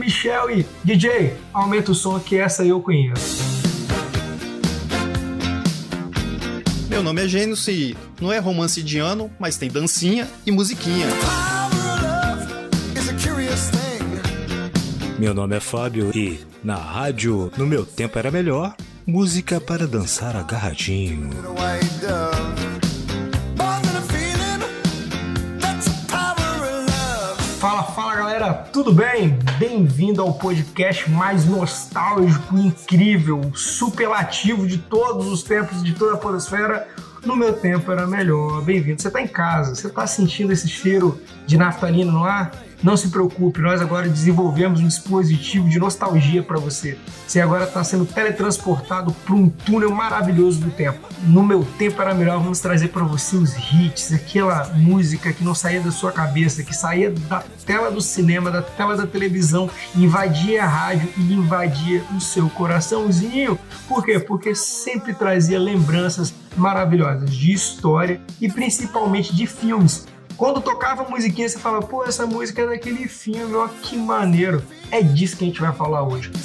Michel e DJ, aumenta o som que essa eu conheço. Meu nome é e não é romance de ano, mas tem dancinha e musiquinha. Meu nome é Fábio e na rádio, no meu tempo era melhor, música para dançar agarradinho. Galera, tudo bem? Bem-vindo ao podcast mais nostálgico, incrível, superlativo de todos os tempos de toda a podosfera. No meu tempo era melhor. Bem-vindo. Você tá em casa, você tá sentindo esse cheiro de naftalina no ar? Não se preocupe, nós agora desenvolvemos um dispositivo de nostalgia para você. Você agora está sendo teletransportado para um túnel maravilhoso do tempo. No meu tempo era melhor, vamos trazer para você os hits, aquela música que não saía da sua cabeça, que saía da tela do cinema, da tela da televisão, invadia a rádio e invadia o seu coraçãozinho. Por quê? Porque sempre trazia lembranças maravilhosas de história e principalmente de filmes quando tocava a musiquinha, você fala, pô, essa música é daquele filme, ó, que maneiro. É disso que a gente vai falar hoje.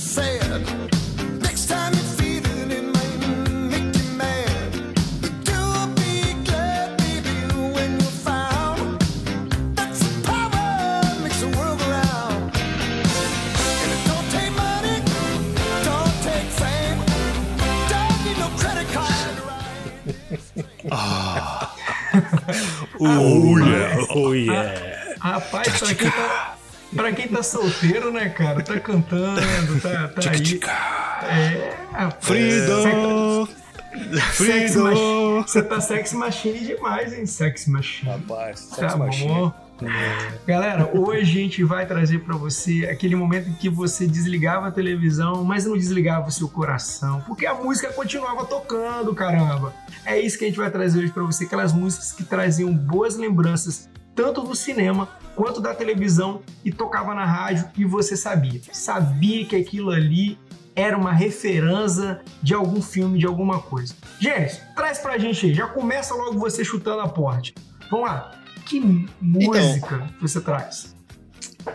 Ah. Oh, yeah, oh yeah. Rapaz, pra quem, tá, pra quem tá solteiro, né, cara? Tá cantando, tá, tá aí. É, Freedom! Freedom! Você tá sexy machine demais, hein? Sexy machine. Rapaz, sexy tá machine. Bom. Galera, hoje a gente vai trazer para você aquele momento em que você desligava a televisão, mas não desligava o seu coração, porque a música continuava tocando, caramba. É isso que a gente vai trazer hoje para você, aquelas músicas que traziam boas lembranças tanto do cinema quanto da televisão e tocava na rádio e você sabia. Sabia que aquilo ali era uma referência de algum filme, de alguma coisa. Gênesis, traz pra gente aí, já começa logo você chutando a porta. Vamos lá, que música então, você traz?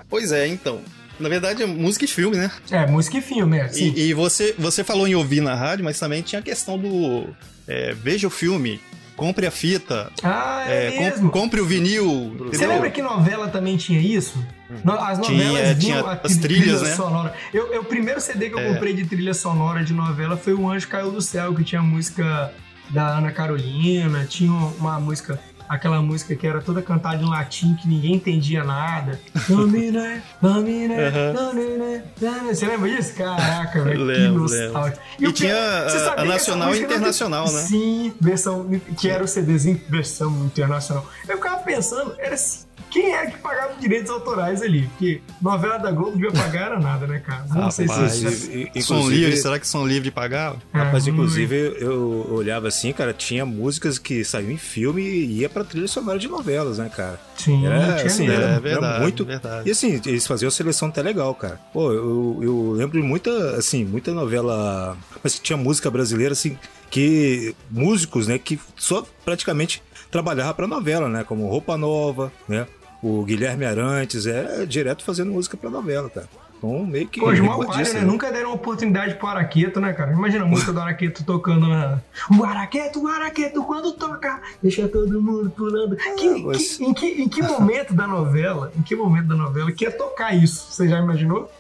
Pois é, então. Na verdade, é música e filme, né? É, música e filme, é. Sim. E, e você, você falou em ouvir na rádio, mas também tinha a questão do. É, veja o filme, compre a fita. Ah, é, é mesmo. compre o vinil. Você entendeu? lembra que novela também tinha isso? As novelas tinha, tinha as trilhas, né? Sonora. Eu, eu, o primeiro CD que eu é. comprei de trilha sonora de novela foi O Anjo Caiu do Céu, que tinha a música da Ana Carolina, tinha uma música aquela música que era toda cantada em latim, que ninguém entendia nada. Você lembra disso? Caraca, velho, que nostálgico. E, e tinha a, a nacional e internacional, né? Sim, versão, que era o CDzinho, versão internacional. Eu ficava pensando, era assim, quem é que pagava os direitos autorais ali? Porque novela da Globo devia pagar era nada, né, cara? Não Rapaz, sei se isso. Som livre, será que som livre pagava? É, Rapaz, inclusive eu olhava assim, cara, tinha músicas que saíam em filme e ia pra trilha sonora de novelas, né, cara? Sim, era, tinha assim, era, era, verdade, era muito. Verdade. E assim, eles faziam a seleção até legal, cara. Pô, eu, eu lembro de muita, assim, muita novela. Mas tinha música brasileira, assim, que. Músicos, né, que só praticamente trabalhava pra novela, né? Como Roupa Nova, né? O Guilherme Arantes, é direto fazendo música pra novela, cara. Então, meio que. Pô, João Palha, né? Nunca deram oportunidade pro Araqueto, né, cara? Imagina a música do Araqueto tocando na. O Araqueto, o Araqueto, quando toca, deixa todo mundo pulando. Ah, que, mas... que, em, que, em que momento da novela, em que momento da novela que ia tocar isso? Você já imaginou?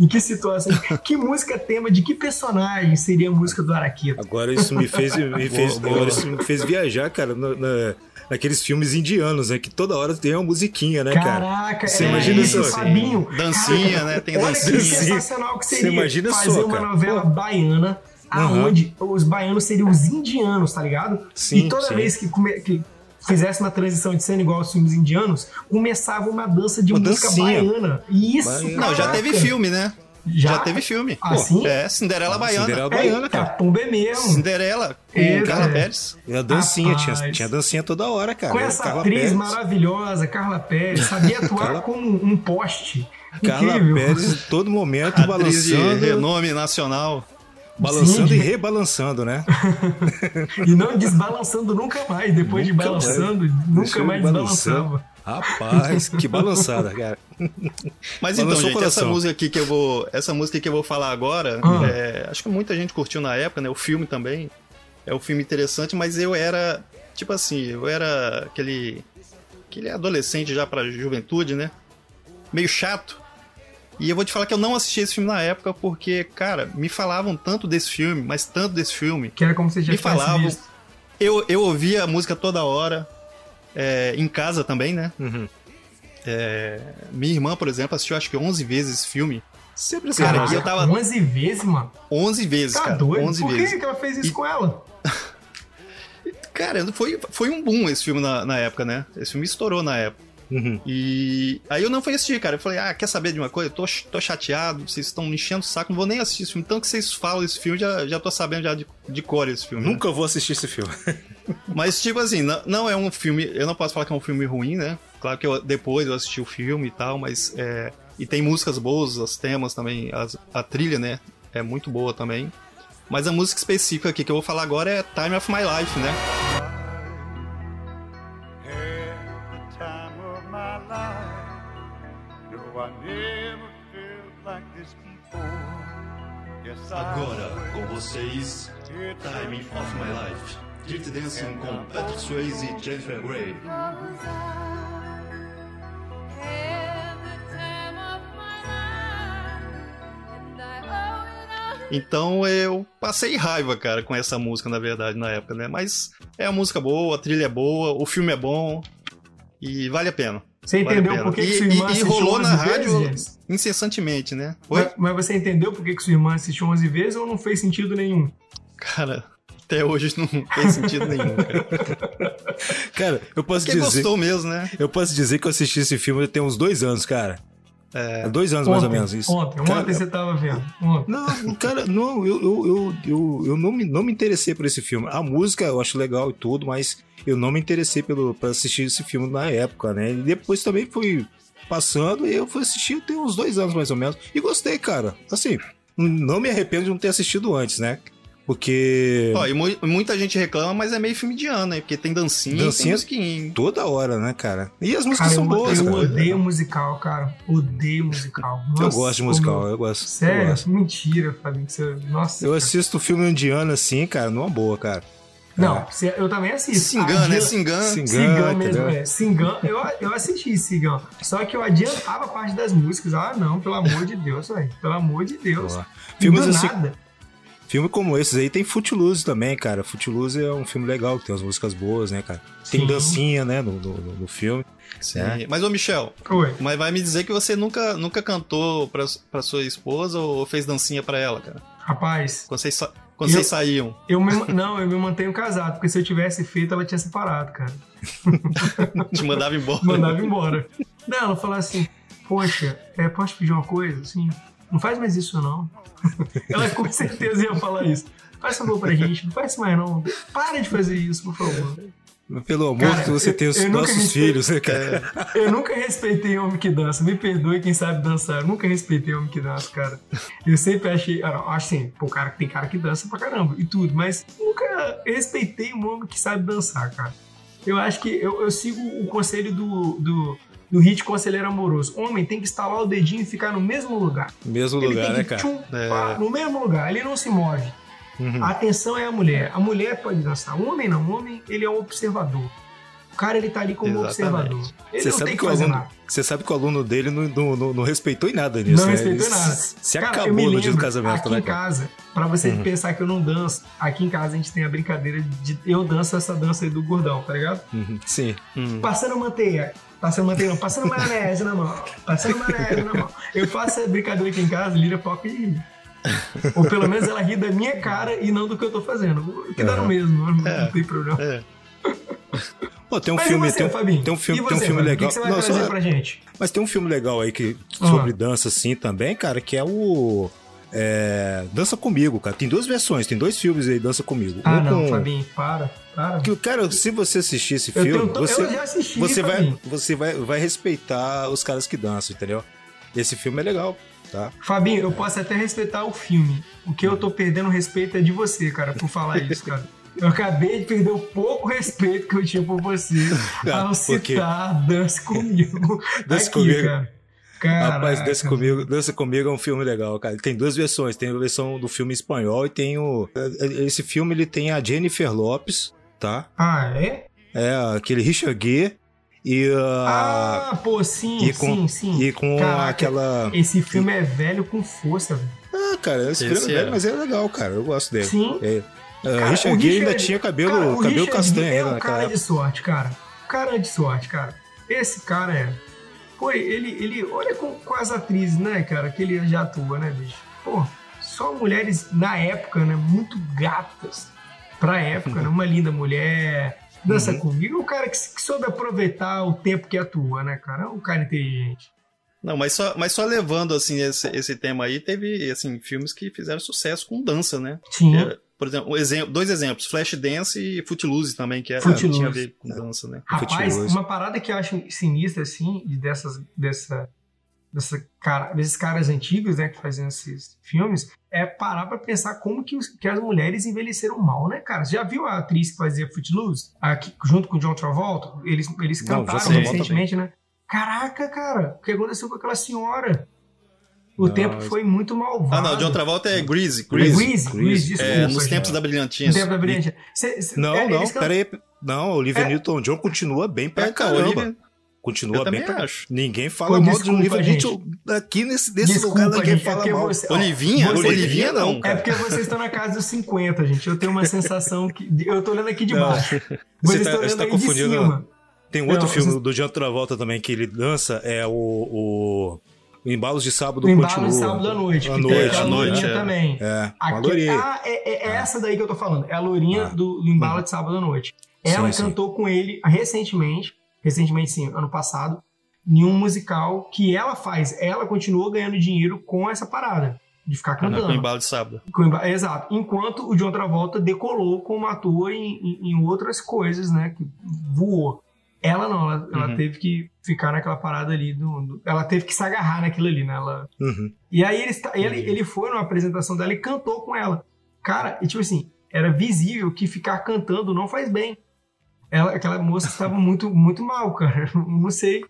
Em que situação? que música tema de que personagem seria a música do Araqueto? Agora isso me fez, me fez, boa, agora isso me fez viajar, cara, na, na naqueles filmes indianos, né? Que toda hora tem uma musiquinha, né, cara? Caraca, você é, imagina isso, só, Fabinho. Dancinha, Caraca, né? Tem olha dancinha. que sensacional que seria você imagina fazer só, uma cara. novela baiana aonde uhum. os baianos seriam os indianos, tá ligado? Sim, e toda sim. vez que, come, que fizesse uma transição de cena igual aos filmes indianos, começava uma dança de uma música dancinha. baiana. Isso, Baiana. Não, já teve filme, né? Já, já teve filme. Assim? É, Cinderela Baiana. Cinderela Baiana, Eita, cara. Pumba é mesmo. Cinderela, com. Carla Pérez. E a dancinha, tinha, Rapaz. tinha dancinha toda hora, cara. Com essa Carla atriz Pérez. maravilhosa, Carla Pérez, sabia atuar Carla- como um poste. Carla Incrível. Pérez em todo momento Atriz de balançando, renome nacional. Balançando Sim. e rebalançando, né? E não desbalançando nunca mais. Depois de Nunca balançando, nunca Deixa mais balançando. desbalançava. Rapaz, que balançada, cara. Mas então, gente, essa música aqui que eu vou, essa música que eu vou falar agora, ah. é, acho que muita gente curtiu na época, né? O filme também é um filme interessante, mas eu era tipo assim, eu era aquele aquele adolescente já para juventude, né? Meio chato. E eu vou te falar que eu não assisti esse filme na época porque, cara, me falavam tanto desse filme, mas tanto desse filme. Que era como se já me falavam. Visto. Eu, eu ouvia a música toda hora, é, em casa também, né? Uhum. É, minha irmã, por exemplo, assistiu acho que 11 vezes esse filme. Sempre assim, cara, e eu tava 11 vezes, mano? 11 vezes, tá cara. Doido? 11 Por vezes. que ela fez isso e... com ela? cara, foi, foi um boom esse filme na, na época, né? Esse filme estourou na época. Uhum. E aí eu não fui assistir, cara. Eu falei, ah, quer saber de uma coisa? Eu tô, tô chateado, vocês estão me enchendo o saco, não vou nem assistir esse filme. Tanto que vocês falam esse filme, já, já tô sabendo já de, de cor esse filme. Nunca né? vou assistir esse filme. Mas, tipo assim, não, não, é um filme. Eu não posso falar que é um filme ruim, né? Claro que eu, depois eu assisti o filme e tal, mas. É, e tem músicas boas, os temas também, as, a trilha, né? É muito boa também. Mas a música específica aqui que eu vou falar agora é Time of My Life, né? Agora, com vocês, Time of My Life. Dirty Dancing com Patrick Swayze e Jennifer Grey. Então eu passei raiva, cara, com essa música, na verdade, na época, né? Mas é uma música boa, a trilha é boa, o filme é bom e vale a pena. Você entendeu por que, que sua irmã e, e rolou na rádio vezes? incessantemente, né? Mas, mas, você entendeu por que, que sua irmã assistiu 11 vezes ou não fez sentido nenhum? Cara, até hoje não fez sentido nenhum, cara. cara, eu posso Porque dizer. gostou mesmo, né? Eu posso dizer que eu assisti esse filme tem uns dois anos, cara. É, dois anos ontem, mais ou menos isso. Ontem, cara, ontem você tava vendo. Ontem. Não, cara, não, eu, eu, eu, eu, eu não, me, não me interessei por esse filme. A música eu acho legal e tudo, mas eu não me interessei pelo, pra assistir esse filme na época, né? E depois também fui passando e eu fui assistir tem uns dois anos mais ou menos. E gostei, cara. Assim, não me arrependo de não ter assistido antes, né? Porque. Ó, e mu muita gente reclama, mas é meio filme de ano, né? Porque tem dancinha, dancinha tem Toda hora, né, cara? E as músicas cara, são eu, boas, eu cara. odeio musical, cara. Odeio musical. Nossa, eu gosto de musical, eu gosto. Sério? Eu gosto. Mentira, Fabinho. Você... Nossa. Eu cara. assisto filme indiano assim, cara, numa boa, cara. Não, é. eu também assisto. Singan, né? Singan. Singan mesmo, é. Singan, eu, eu assisti Singan. Só que eu adiantava parte das músicas. Ah, não, pelo amor de Deus, velho. Pelo amor de Deus. Filmes assim, nada. Filme como esses aí tem Footloose também, cara. Footloose é um filme legal, que tem umas músicas boas, né, cara? Tem Sim. dancinha, né, no, no, no filme. Sim. É. Mas, ô Michel, Oi. mas vai me dizer que você nunca, nunca cantou pra, pra sua esposa ou fez dancinha pra ela, cara? Rapaz. Quando vocês, quando eu, vocês saíam. Eu me, não, eu me mantenho casado, porque se eu tivesse feito, ela tinha separado, cara. Te mandava embora. mandava embora. Não, ela falava assim, poxa, é, posso pedir uma coisa? Assim, não faz mais isso não. Ela com certeza ia falar isso. Faz favor pra gente, não faz mais não. Para de fazer isso, por favor. Pelo amor cara, que você tem os nossos filhos, né, cara? Eu nunca respeitei homem que dança. Me perdoe quem sabe dançar. Eu nunca respeitei homem que dança, cara. Eu sempre achei. Ah, acho assim, pô, cara, tem cara que dança pra caramba e tudo, mas nunca respeitei um homem que sabe dançar, cara. Eu acho que eu, eu sigo o conselho do, do do hit conselheiro amoroso. Homem tem que instalar o dedinho e ficar no mesmo lugar. Mesmo ele lugar, né, cara? Tchum, é. No mesmo lugar, ele não se move. Uhum. A atenção é a mulher. A mulher pode dançar. O homem não. O homem, ele é um observador. O cara, ele tá ali como Exatamente. observador. Ele você não tem que, fazer aluno, nada. Você sabe que o aluno dele não, não, não, não respeitou em nada nisso, Não né? respeitou ele nada. Se cara, acabou no dia do casamento, aqui né, em casa, pra você uhum. pensar que eu não danço, aqui em casa a gente tem a brincadeira de eu danço essa dança aí do gordão, tá ligado? Uhum. Sim. Uhum. Passando manteiga. Passando manteiga, passando maionese na mão. Passando maionese na mão. Eu faço essa brincadeira aqui em casa, Lira foca e ri. Ou pelo menos ela ri da minha cara e não do que eu tô fazendo. Que dá no mesmo, não, é. tem problema. É. Pô, tem um mas filme, você, tem, um, tem um filme, você, tem um filme legal. O que, você vai não, trazer só, pra gente? Mas tem um filme legal aí que sobre dança assim também, cara, que é o é, Dança Comigo, cara. Tem duas versões, tem dois filmes aí, Dança Comigo. Ah, um não, com... Fabinho, para. Para. Que, cara, se você assistir esse filme, tenho, você, assisti, você, vai, você vai, vai respeitar os caras que dançam, entendeu? Esse filme é legal, tá? Fabinho, eu posso até respeitar o filme. O que eu tô perdendo respeito é de você, cara, por falar isso, cara. eu acabei de perder o pouco respeito que eu tinha por você ao citar Dance Comigo. Aqui, Comigo. Cara. Caraca. Rapaz, Dança Comigo, Dança Comigo é um filme legal, cara. Tem duas versões. Tem a versão do filme espanhol e tem o... Esse filme, ele tem a Jennifer Lopes, tá? Ah, é? É, aquele Richard Gere e uh, Ah, pô, sim, e com, sim, sim. E com Caraca, aquela... Esse filme é velho com força, velho. Ah, cara, esse, esse filme é velho, mas é legal, cara. Eu gosto dele. Sim. É. Uh, cara, Richard Gere ainda tinha cabelo, cara, cabelo Richard castanho é ainda um cara de sorte, cara. Cara de sorte, cara. Esse cara é Pô, ele, ele olha com, com as atrizes, né, cara, que ele já atua, né, bicho? Pô, só mulheres na época, né, muito gatas pra época, né? Uma linda mulher. Dança uhum. comigo, o cara que, que soube aproveitar o tempo que atua, né, cara? É um cara inteligente. Não, mas só, mas só levando assim esse, esse tema aí, teve assim filmes que fizeram sucesso com dança, né? Sim. É, por exemplo, um exemplo, dois exemplos, Flashdance e Footloose também, que era, é, tinha a ver com dança, né? Rapaz, Footloose. uma parada que eu acho sinistra, assim, dessas, dessa, dessa cara, desses caras antigos, né, que faziam esses filmes, é parar pra pensar como que, os, que as mulheres envelheceram mal, né, cara? Você já viu a atriz que fazia Footloose? Aqui, junto com o John Travolta? Eles, eles cantaram Não, recentemente, né? Caraca, cara, o que aconteceu com aquela senhora? O não, tempo foi muito malvado. Ah, não, de outra volta é Greasy. Greasy, Greasy, Greasy desculpa. É, nos tempos da Brilhantinha. No tempo da Brilhantinha. Cê, cê, não, é, não, can... peraí. Não, Olivia é. Newton-John continua bem pra é, caramba. Olivia... Continua eu bem pra... acho. Ninguém fala Pô, mal de Olivia Newton. Aqui nesse, nesse desculpa, lugar ninguém gente, é fala é mal. Você, Olivinha? Você, Olivinha não, é cara. É porque vocês estão na casa dos 50, gente. Eu tenho uma sensação que... Eu tô olhando aqui de baixo. Vocês tá, olhando tá aí confundindo. de cima. Tem um outro filme você... do John Travolta também que ele dança, é o... o Embalos de sábado o continua. Embalos de sábado à noite. À noite, à noite. É. também. É, Aqui, ah, é, é, é, essa daí que eu tô falando. É a lourinha ah. do, do Embalo uhum. de sábado à noite. Ela sim, cantou sim. com ele recentemente, recentemente sim, ano passado, em um musical que ela faz. Ela continuou ganhando dinheiro com essa parada. De ficar cantando. com o embalo de sábado. Com, exato. Enquanto o John Travolta decolou como ator em, em, em outras coisas, né? Que voou. Ela não, ela, ela uhum. teve que ficar naquela parada ali. Do, do, ela teve que se agarrar naquilo ali, né? Ela... Uhum. E aí ele, ele, ele foi numa apresentação dela e cantou com ela. Cara, e tipo assim, era visível que ficar cantando não faz bem. Ela, aquela moça estava muito, muito mal, cara. Não sei.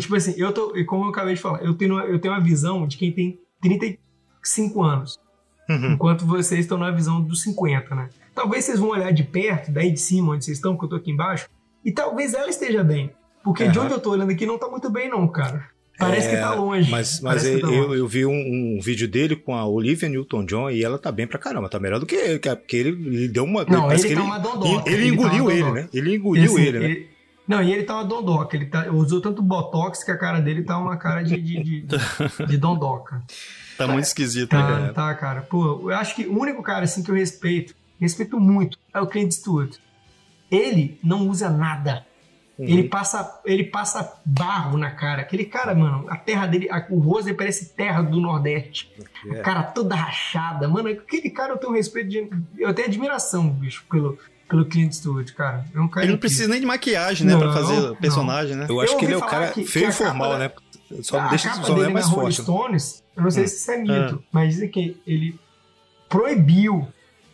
Tipo assim, eu tô, como eu acabei de falar, eu tenho, eu tenho uma visão de quem tem 35 anos. Uhum. Enquanto vocês estão na visão dos 50, né? Talvez vocês vão olhar de perto, daí de cima, onde vocês estão, que eu tô aqui embaixo, e talvez ela esteja bem. Porque uhum. de onde eu tô olhando aqui não tá muito bem, não, cara. Parece é, que tá longe. Mas, mas eu, tá eu, eu, vi um, um, vídeo dele com a Olivia Newton-John e ela tá bem pra caramba. Tá melhor do que ele, porque ele, ele deu uma... Não, ele tá ele, uma dondoca. Ele, ele engoliu tá ele, né? Ele engoliu Esse, ele, né? Não, e ele tá uma dondoca. Ele tá, usou tanto botox que a cara dele tá uma cara de, de, de, de dondoca. Tá muito esquisito, tá, né, cara? Tá, cara. Pô, eu acho que o único cara assim que eu respeito, respeito muito, é o Clint Stewart. Ele não usa nada. Uhum. Ele, passa, ele passa barro na cara. Aquele cara, mano, a terra dele, a, o rosto parece terra do Nordeste. É. A cara toda rachada. Mano, aquele cara eu tenho respeito de. Eu tenho admiração, bicho, pelo, pelo Clint Eastwood, cara. É um cara ele não precisa nem de maquiagem, né, não, pra fazer personagem, não. né? Eu acho eu que ele é o cara que, feio e formal, né? Só não deixa só é mais forte. Né? Stones, eu não sei hum. se isso é mito, hum. mas dizem que ele proibiu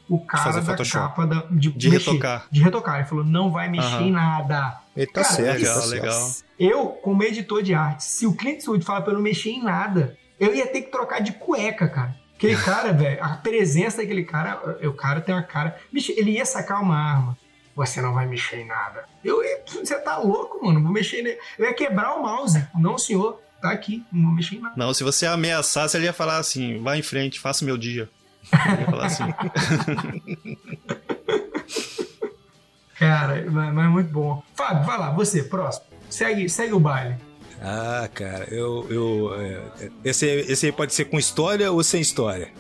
o cara da capa da, de, de mexer, retocar. De retocar. Ele falou, não vai mexer em nada. Ele tá cara, certo, legal, legal. Eu, como editor de arte, se o Clint Eastwood fala pra eu não mexer em nada, eu ia ter que trocar de cueca, cara. Aquele cara, velho, a presença daquele cara, o cara tem uma cara. Bicho, ele ia sacar uma arma. Você não vai mexer em nada. Eu você tá louco, mano. Vou mexer nele. Eu ia quebrar o mouse. Não, senhor. Tá aqui. Não vou mexer em nada. Não, se você ameaçasse, ele ia falar assim: vai em frente, faça o meu dia. Ele ia falar assim. Cara, mas, muito bom. Fábio, vai lá, você, próximo. Segue, segue o baile. Ah, cara, eu. eu é, esse, esse aí pode ser com história ou sem história?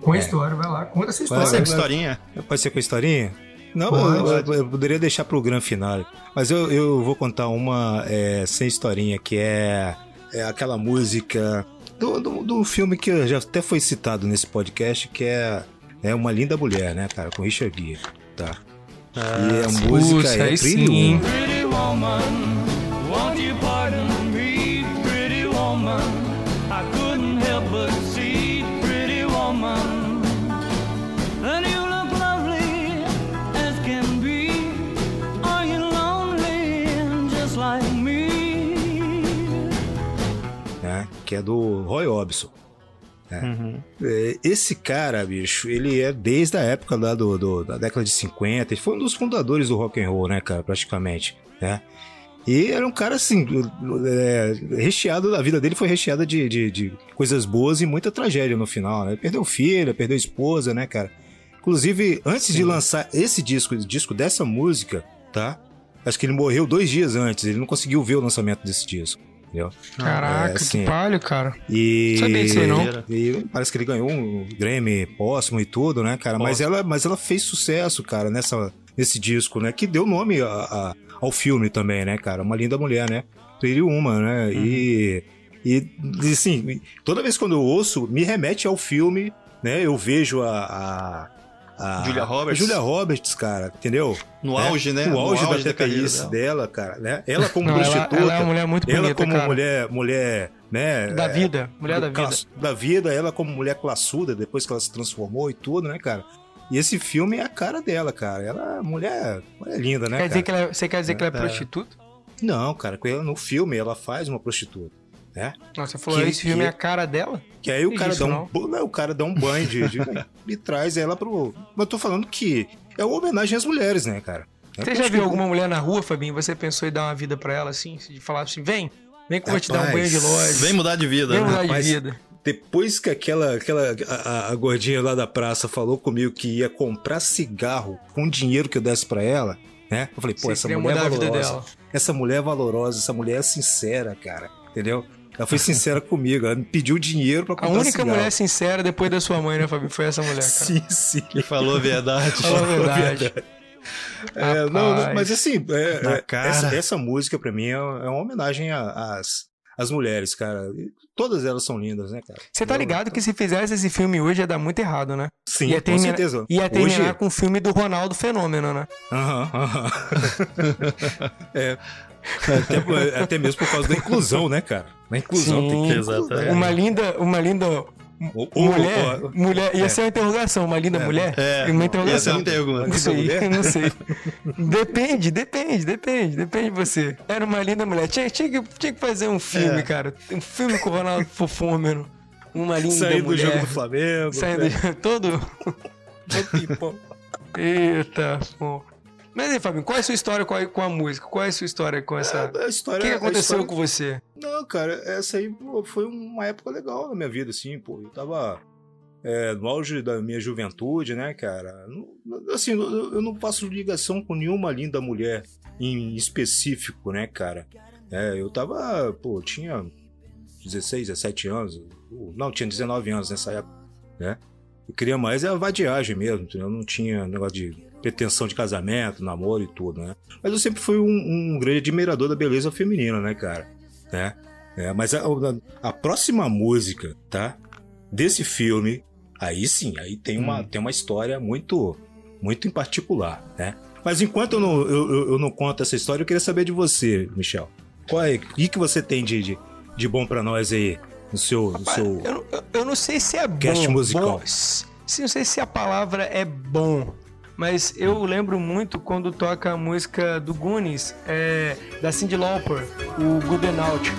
Com é. história, vai lá, conta essa história. Pode ser com historinha? Pode ser com historinha? Não, eu, eu, eu, poderia deixar pro grande final. Mas eu, eu vou contar uma é, sem historinha, que é, é aquela música do, do, do, filme que já até foi citado nesse podcast, que é, é Uma Linda Mulher, né, cara? Com Richard Gere, tá? Ah, e a música é Pretty sim. Pretty woman, won't you Que é do Roy Orbison. É. Uhum. É, esse cara, bicho, ele é desde a época lá do, do, da década de 50, ele foi um dos fundadores do rock and roll, né, cara, praticamente, né? E era um cara assim, é, recheado, a vida dele foi recheada de, de, de, coisas boas e muita tragédia no final, né? Perdeu filha, perdeu esposa, né, cara? Inclusive, antes Sim. de lançar esse disco, disco dessa música, tá? Acho que ele morreu dois dias antes, ele não conseguiu ver o lançamento desse disco. Entendeu? Caraca, é, assim, que palho, cara. E, Sabia disso aí, não? E parece que ele ganhou um Grammy póstumo e tudo, né, cara? Mas ela, mas ela fez sucesso, cara, nessa, nesse disco, né? Que deu nome a, a, ao filme também, né, cara? Uma linda mulher, né? Ele uma, né? Uhum. E, e, assim, toda vez quando eu ouço, me remete ao filme, né? Eu vejo a, a a Julia Roberts. Julia Roberts, cara, entendeu? No é? auge, né? No, no auge, auge da, da dela. dela. cara, né? Ela como Não, prostituta. Ela, ela, é uma mulher muito bonita, Ela como cara. mulher, mulher, né? Da vida, mulher da vida. Da vida, ela como mulher classuda, depois que ela se transformou e tudo, né, cara? E esse filme é a cara dela, cara. Ela é mulher, mulher linda, né, quer cara? Dizer que ela, é, você quer dizer que ela é, é. prostituta? Não, cara, no filme ela faz uma prostituta né? Nossa, você falou, que, esse filme que, é a cara dela? Que aí o cara, dá um, não, o cara dá um banho de, de e traz ela pro... Mas eu tô falando que é uma homenagem às mulheres, né, cara? É você já viu que... alguma mulher na rua, Fabinho? Você pensou em dar uma vida para ela, assim? De falar assim, vem, vem que eu vou te dar um banho de loja. Vem mudar de vida. Vem né? mudar Rapaz, de vida. Depois que aquela, aquela a, a, gordinha lá da praça falou comigo que ia comprar cigarro com o dinheiro que eu desse para ela, né? Eu falei, pô, Você essa mulher é valorosa. Essa mulher é valorosa, essa mulher é sincera, cara. Entendeu? Ela foi sincera comigo, ela me pediu dinheiro pra comprar A única cigarro. mulher sincera depois da sua mãe, né, Fabinho? Foi essa mulher, cara. Sim, sim. Que falou a verdade. falou a verdade. É, não, não, mas assim, é, é essa, essa, música pra mim é, é uma homenagem às, às mulheres, cara. Todas elas são lindas, né, cara? Você tá ligado que se fizesse esse filme hoje ia dar muito errado, né? Sim, ia terminar, com certeza. Ia terminar hoje... com o filme do Ronaldo Fenômeno, né? Aham, aham. é, até, até, mesmo por causa da inclusão, né, cara? Na inclusão Sim, tem que exatamente. Uma linda, uma linda o, o, mulher, o, mulher, ia é. ser uma interrogação, uma linda é, mulher? É, uma interrogação. Ia ser uma. Não sei, não sei. depende, depende, depende, depende de você. Era uma linda mulher. Tinha, tinha, que, tinha que fazer um filme, é. cara. Um filme com o Ronaldo Fofômeno. Uma linda Saindo mulher. do jogo do Flamengo. Saindo né? todo. todo Eita, pô. Mas aí, Fabinho, qual é a sua história com a, com a música? Qual é a sua história com essa. É, história, o que, que aconteceu história... com você? Não, cara, essa aí foi uma época legal na minha vida, assim, pô. Eu tava é, no auge da minha juventude, né, cara? Assim, eu não faço ligação com nenhuma linda mulher em específico, né, cara? É, eu tava, pô, tinha 16, 17 anos. Não, tinha 19 anos nessa época, né? Eu queria mais é a vadiagem mesmo, eu não tinha negócio de pretensão de casamento, namoro e tudo, né? Mas eu sempre fui um, um grande admirador da beleza feminina, né, cara? Né? É, mas a, a, a, próxima música, tá? Desse filme, aí sim, aí tem uma, hum. tem uma história muito, muito em particular, né? Mas enquanto eu não, eu, eu não conto essa história, eu queria saber de você, Michel. Qual é, o que, que você tem de, de, de bom para nós aí no seu, Rapaz, no seu eu, eu, não sei se é cast bom, musical. Bom, sim, não sei se a palavra é bom, mas eu lembro muito quando toca a música do Goonies, é, da Cyndi Lauper, o Good Out.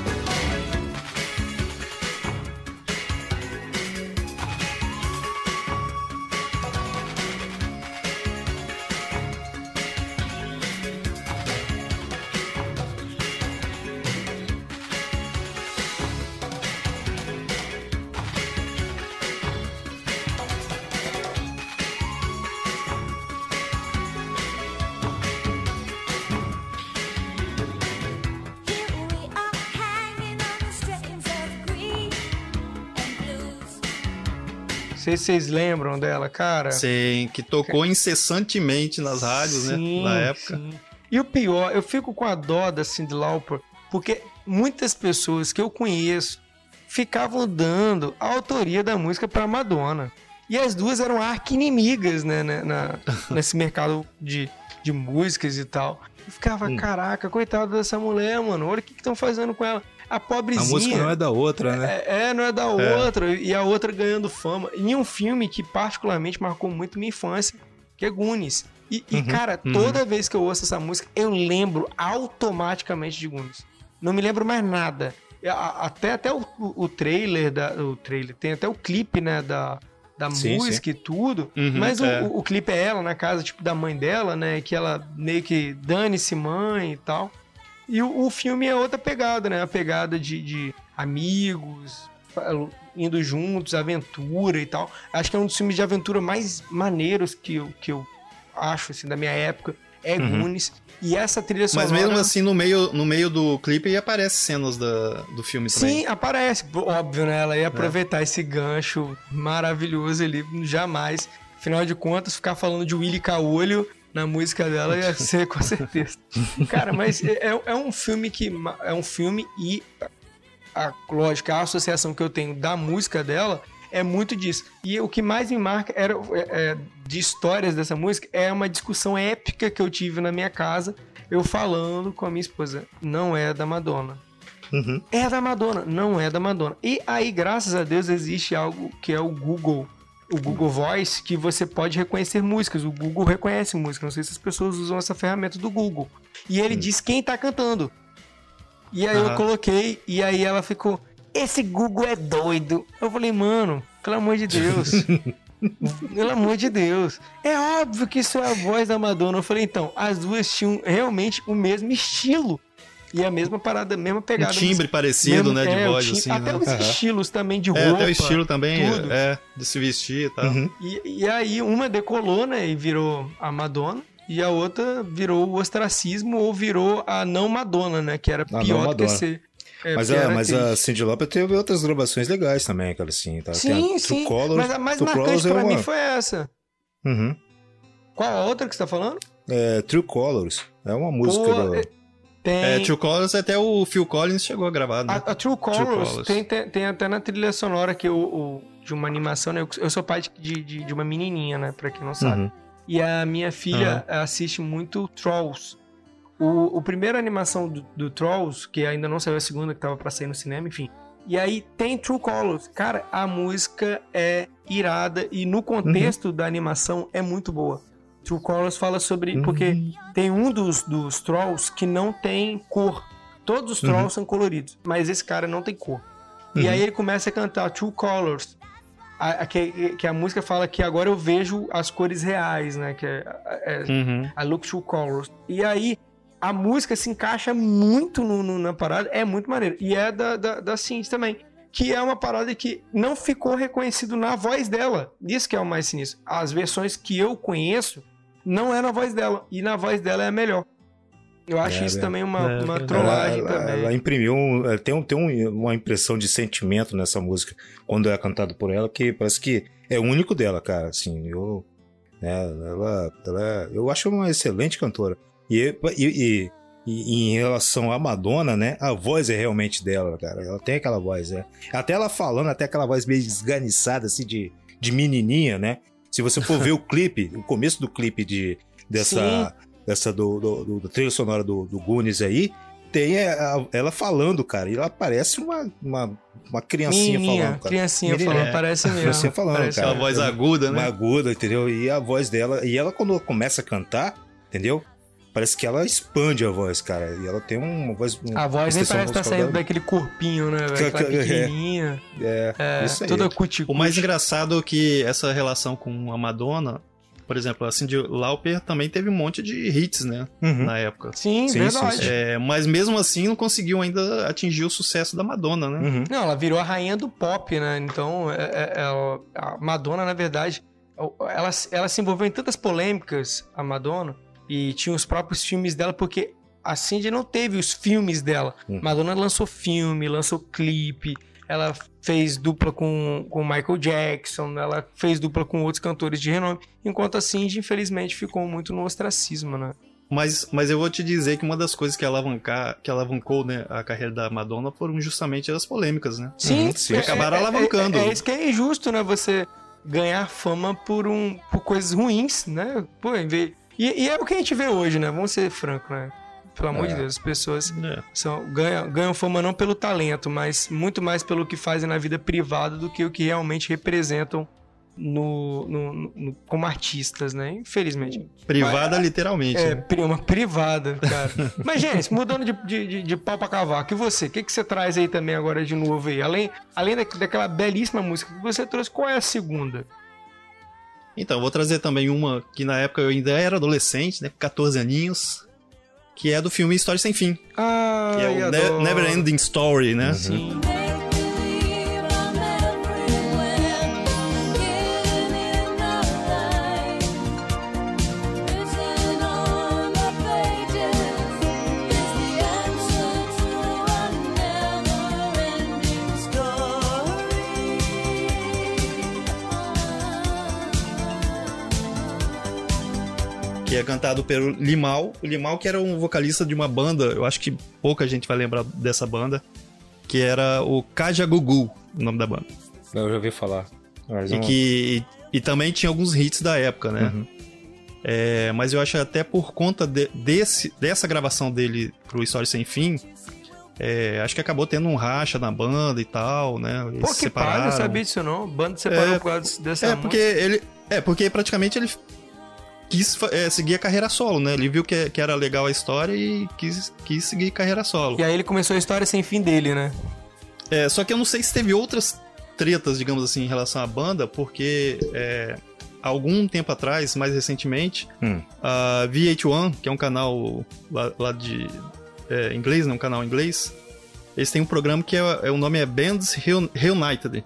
Sei se vocês lembram dela, cara. Sim, que tocou incessantemente nas rádios, né, sim, né? Na época. Sim. E o pior, eu fico com a dó da Cyndi Lauper, porque muitas pessoas que eu conheço ficavam dando a autoria da música para Madonna. E as duas eram arqui-inimigas, né, né na, nesse mercado de, de músicas e tal. Eu ficava, hum. caraca, coitada dessa mulher, mano. Olha o que estão fazendo com ela a pobrezinha. A música não é da outra, né? É, é não é da é. outra. E a outra ganhando fama. E um filme que particularmente marcou muito minha infância, que é Goonies. E, uhum, e cara, uhum. toda vez que eu ouço essa música, eu lembro automaticamente de Goonies. Não me lembro mais nada. até, até o, o trailer, da, o trailer, tem até o clipe, né, da, da sim, música sim. e tudo, uhum, mas é. o, o, clipe é ela na casa, tipo, da mãe dela, né, que ela meio que dane-se mãe e tal. E o, o, filme é outra pegada, né, a pegada de, de amigos, indo juntos, aventura e tal. Acho que é um dos filmes de aventura mais maneiros que eu, que eu acho, assim, da minha época. É uhum. Goonies. E essa trilha sonora... Mas mesmo assim, no meio, no meio do clipe, aparece cenas da, do filme também. Sim, aparece. Óbvio, né? Ela ia aproveitar é. esse gancho maravilhoso ali, jamais. Afinal de contas, ficar falando de Willy Caolho na música dela ia ser com certeza. Cara, mas é, é, é um filme que... É um filme e... A, lógica, a associação que eu tenho da música dela é muito disso. E o que mais me marca era, é, é, de histórias dessa música é uma discussão épica que eu tive na minha casa, eu falando com a minha esposa. Não é da Madonna. Uhum. É da Madonna, não é da Madonna. E aí, graças a Deus, existe algo que é o Google. O Google Voice, que você pode reconhecer músicas. O Google reconhece música. Não sei se as pessoas usam essa ferramenta do Google. E ele uhum. diz quem tá cantando. E aí uhum. eu coloquei, e aí ela ficou esse Google é doido. Eu falei, mano, pelo amor de Deus. pelo amor de Deus. É óbvio que isso é a voz da Madonna. Eu falei, então, as duas tinham realmente o mesmo estilo. E a mesma parada, a mesma pegada. Um timbre parecido, mesmo, né, de é, voz, assim. Até né? os uhum. estilos também de roupa. É, até o estilo também, tudo. é, de se vestir e tal. Uhum. E, e aí uma decolou, né, e virou a Madonna. E a outra virou o ostracismo ou virou a não Madonna, né? Que era pior do que ser é, mas, a, mas a Cindy Lauper teve outras gravações legais também, aquela assim. Tá? Sim, sim. Colors, mas a mais True marcante Colors é pra é uma... mim foi essa. Uhum. Qual a outra que você tá falando? É True Colors. É uma música Pô, do... É, tem... É, True Colors até o Phil Collins chegou a gravar, né? A, a True, Colors, Tem, tem, tem, até na trilha sonora que o, o de uma animação, né? Eu, eu sou pai de, de, de, uma menininha, né? Pra quem não sabe. Uhum. E a minha filha uhum. assiste muito Trolls. O, o primeiro animação do, do, Trolls, que ainda não saiu a segunda, que tava pra sair no cinema, enfim. E aí tem True Colors. Cara, a música é irada e no contexto uhum. da animação é muito boa. True Colors fala sobre. Uhum. Porque tem um dos, dos Trolls que não tem cor. Todos os Trolls uhum. são coloridos, mas esse cara não tem cor. E uhum. aí ele começa a cantar True Colors. A, a, que, que, a música fala que agora eu vejo as cores reais, né? Que é, é, é a Look True Colors. E aí a música se encaixa muito no, no, na parada, é muito maneiro. E é da, da, da Cindy também. Que é uma parada que não ficou reconhecido na voz dela. Isso que é o mais sinistro. As versões que eu conheço não é na voz dela. E na voz dela é a melhor. Eu acho é, isso é, também uma, é, uma trollagem ela, também. Ela imprimiu, um, tem, um, tem um, uma impressão de sentimento nessa música, quando é cantado por ela, que parece que é único dela, cara. Assim, eu, né, ela, ela, eu acho uma excelente cantora. E, e, e, e, em relação à Madonna, né? A voz é realmente dela, cara. Ela tem aquela voz, né? Até ela falando, até aquela voz meio desganiçada, assim, de, de menininha, né? Se você for ver o clipe, o começo do clipe de, dessa, dessa do, do, do, do trilha sonora do, do Goonies aí, tem a, ela falando, cara. E ela parece uma, uma, uma criancinha Menininha, falando, cara. Criancinha falando, é. parece mesmo. Criancinha falando, parece cara. Uma voz aguda, né? Uma aguda, entendeu? E a voz dela... E ela, quando começa a cantar, entendeu? Parece que ela expande a voz, cara. E ela tem uma voz. Uma a voz nem parece estar tá saindo dela. daquele corpinho, né? Aquela pequenininha. É, é, é isso aí. Toda cuti, O mais engraçado é que essa relação com a Madonna, por exemplo, a Cindy Lauper também teve um monte de hits, né? Uhum. Na época. Sim, sim verdade. Sim, é, mas mesmo assim não conseguiu ainda atingir o sucesso da Madonna, né? Uhum. Não, ela virou a rainha do pop, né? Então, é, é, é a Madonna, na verdade, ela, ela se envolveu em tantas polêmicas, a Madonna, e tinha os próprios filmes dela, porque a Cindy não teve os filmes dela. Hum. Madonna lançou filme, lançou clipe, ela fez dupla com o Michael Jackson, ela fez dupla com outros cantores de renome, enquanto a Cindy, infelizmente, ficou muito no ostracismo, né? Mas, mas eu vou te dizer que uma das coisas que, alavancar, que alavancou né, a carreira da Madonna foram justamente as polêmicas, né? Sim, uhum, sim. acabaram é, alavancando. É, é, é, isso que é injusto, né? Você ganhar fama por, um, por coisas ruins, né? Pô, em vez e, e, é o que a gente vê hoje, né? Vamos ser francos, né? Pelo amor é. de Deus, as pessoas é. são, ganham, ganham fama não pelo talento, mas muito mais pelo que fazem na vida privada do que o que realmente representam no, no, no, como artistas, né? Infelizmente. Privada, literalmente. É, né? uma privada, cara. Mas, gente, mudando de, de, de, de pau pra cavaco, e você? O que, que você traz aí também agora de novo aí? Além, além da, daquela belíssima música que você trouxe, qual é a segunda? Então, vou trazer também uma que na época eu ainda era adolescente, né? 14 aninhos. Que é do filme História Sem Fim. Ah, que é o ne Never Ending Story, né? Sim. Cantado pelo Limal. O Limal que era um vocalista de uma banda, eu acho que pouca gente vai lembrar dessa banda, que era o Kajagugu, o nome da banda. Eu já ouvi falar. Mas e que e, e, também tinha alguns hits da época, né? Uhum. É, mas eu acho até por conta de, desse, dessa gravação dele pro História Sem Fim, é, acho que acabou tendo um racha na banda e tal, né? Eles Pô, que pai, não sabia disso não. Banda separou é, por causa dessa É, porque ele... É, porque praticamente ele quis é, seguir a carreira solo, né? Ele viu que, que era legal a história e quis, quis seguir carreira solo. E aí ele começou a história sem fim dele, né? É, só que eu não sei se teve outras tretas, digamos assim, em relação à banda, porque é, algum tempo atrás, mais recentemente, hum. a VH1, que é um canal lá, lá de é, inglês, né? Um canal inglês, eles têm um programa que é, é o nome é Bands Reunited.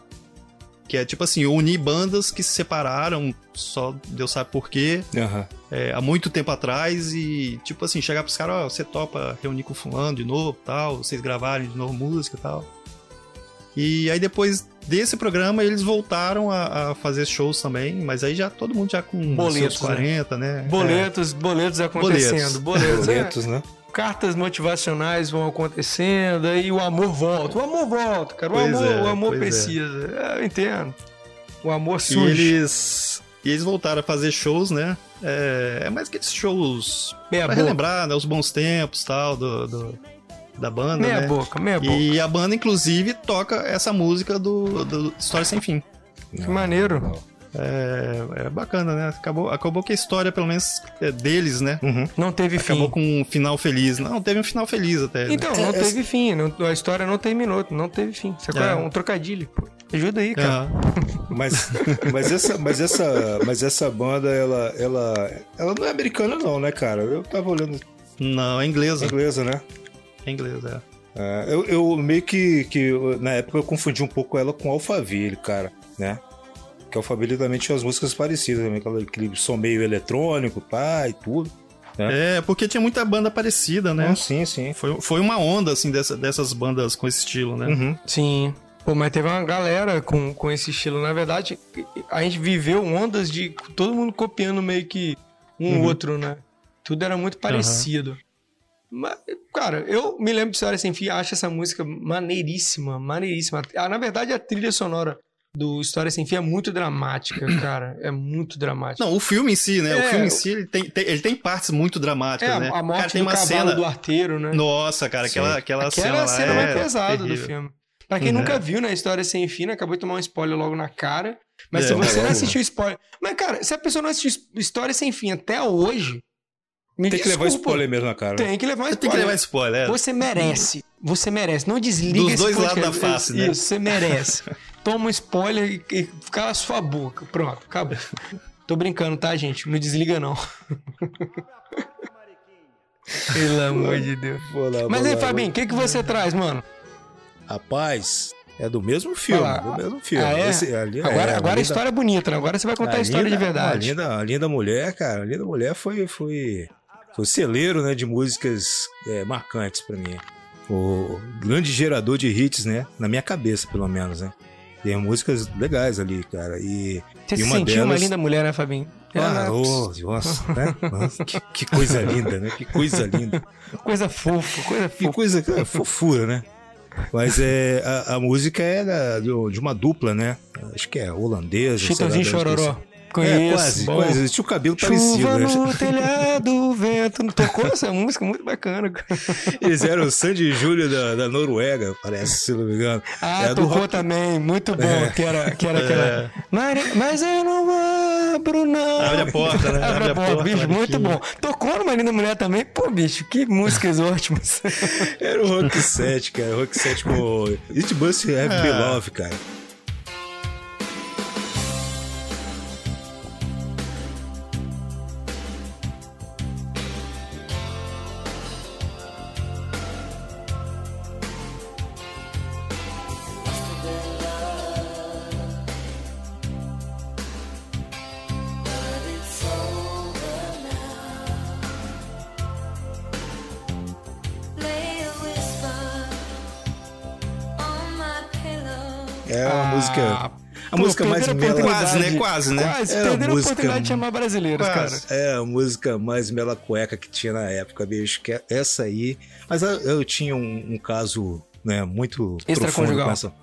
Que é tipo assim, unir bandas que se separaram, só Deus sabe por quê, uhum. é, há muito tempo atrás, e tipo assim, chegar pros caras, ó, oh, você topa reunir com fulano de novo, tal, vocês gravarem de novo música e tal. E aí depois desse programa eles voltaram a, a, fazer shows também, mas aí já todo mundo já com boletos, seus 40, né? né? Boletos, é. boletos acontecendo. Boletos, boletos, é. né? Cartas motivacionais vão acontecendo, aí o amor volta. O amor volta, cara. O pois amor, é, o amor é. precisa. É. eu entendo. O amor surge. E eles, e eles voltaram a fazer shows, né? É, é mais aqueles shows meia pra boca. relembrar né, os bons tempos tal, do, do da banda. Meia né? boca, meia boca. E a banda, inclusive, toca essa música do, do História Sem Fim. Que maneiro. É, é, bacana, né? Acabou, acabou que a história, pelo menos, é deles, né? Uhum. Não teve acabou fim. Acabou com um final feliz. Não, teve um final feliz até. Né? Então, né? não é, teve fim. Não, a história não terminou, não teve fim. Isso é, é um trocadilho. Ajuda aí, cara. mas, mas, essa, mas, essa, mas essa banda, ela, ela, ela não é americana, não, né, cara? Eu tava olhando. Não, é inglesa. É inglesa, né? É inglesa, é. é eu, eu meio que, que, na época, eu confundi um pouco ela com Alphaville, cara, né? Que a Alphaville também tinha as músicas parecidas, também, aquele som meio eletrônico, pá, e tudo. Né? É, porque tinha muita banda parecida, né? Não, sim, sim. Foi, foi uma onda, assim, dessa, dessas bandas com esse estilo, né? Uhum. Sim. Pô, mas teve uma galera com, com esse estilo. Na verdade, a gente viveu ondas de todo mundo copiando meio que um uhum. outro, né? Tudo era muito parecido. Uhum. Mas, cara, eu me lembro de História Sem Fim, acho essa música maneiríssima, maneiríssima. Ah, na verdade, a trilha sonora do História Sem Fim é muito dramática, cara. É muito dramática. Não, o filme em si, né? É, o filme em si, ele tem, tem, ele tem partes muito dramáticas, é, né? A morte cara, tem do uma cavalo cena... do arteiro, né? Nossa, cara, aquela, aquela, aquela cena, é a cena mais é pesada do filme. Pra quem uhum. nunca viu, né, História Sem Fim, né, acabou de tomar um spoiler logo na cara. Mas é, se você não assistiu spoiler... Mas, cara, se a pessoa não assistiu História Sem Fim até hoje... Me tem desculpa, que levar spoiler mesmo na cara. Tem que levar spoiler. Tem que levar spoiler. É. Você merece. Você merece. Não desliga Dos esse dois lados da face, né? Isso, você merece. Toma um spoiler e, e cala a sua boca. Pronto, acabou. Tô brincando, tá, gente? Não desliga, não. Pelo amor de Deus. Lá, Mas aí, Fabinho, o que, que você traz, mano? Rapaz, é do mesmo filme, ah, do mesmo filme. Ah, é? Esse, ali, agora, é, agora a história é bonita, né? Agora você vai contar a, a história linda, de verdade. A linda, a linda mulher, cara, a linda mulher foi, foi foi o celeiro né, de músicas é, marcantes para mim. O grande gerador de hits, né? Na minha cabeça, pelo menos, né? Tem músicas legais ali, cara. E, Você e se uma sentiu delas... uma linda mulher, né, Fabinho? Ah, oh, nossa, né? Nossa, que, que, coisa linda, né? Que coisa linda. coisa fofa, coisa fofa. Que coisa, é, fofura, né? Mas é, a, a música é de uma dupla, né? Acho que é holandesa. Chitãozinho Chororó. Conheço. É, quase, Bom. quase. Tinha o cabelo Chuva parecido. no Né? telhado, vento. Tocou essa música? Muito bacana. Eles eram o Sandy e Júlio da, da Noruega, parece, se não me engano. Ah, É do tocou também. Muito bom. É. Que era, que era aquela... Mas, mas eu não abro, não. Abre a porta, né? Abre a porta, bicho. Mariquinha. Muito bom. Tocou no Marina Mulher também. Pô, bicho, que músicas ótimas. Era o Rock 7, cara. Rock 7 com It Must Have É. Been Love, cara. Música. A Pô, música mais perderam a mela. Quase, né? Quase, né? Quase. Era perderam a música- oportunidade de chamar brasileiros, Quase. cara. É a música mais mela cueca que tinha na época, bicho. Que é essa aí. Mas eu, tinha um, um caso, né, muito profundo com essa.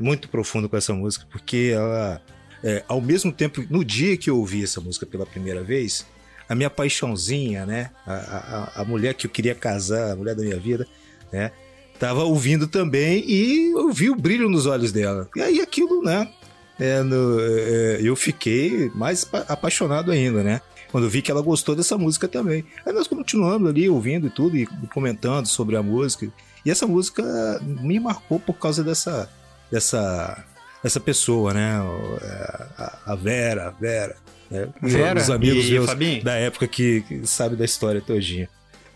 Muito profundo com essa música, porque ela. é, ao mesmo tempo, no dia que eu ouvi essa música pela primeira vez, a minha paixãozinha, né? A, a, a mulher que eu queria casar, a mulher da minha vida, né? Tava ouvindo também e eu vi o brilho nos olhos dela. E aí aquilo, né? é, no- é, eu fiquei mais pa- apaixonado ainda, né? Quando eu vi que ela gostou dessa música também. Aí nós continuamos ali ouvindo e tudo e comentando sobre a música. E essa música me marcou por causa dessa dessa dessa pessoa, né? É, A, Vera, a Vera. né? Vera? Os amigos E, meus Fabinho? da época que, que sabe da história todinha.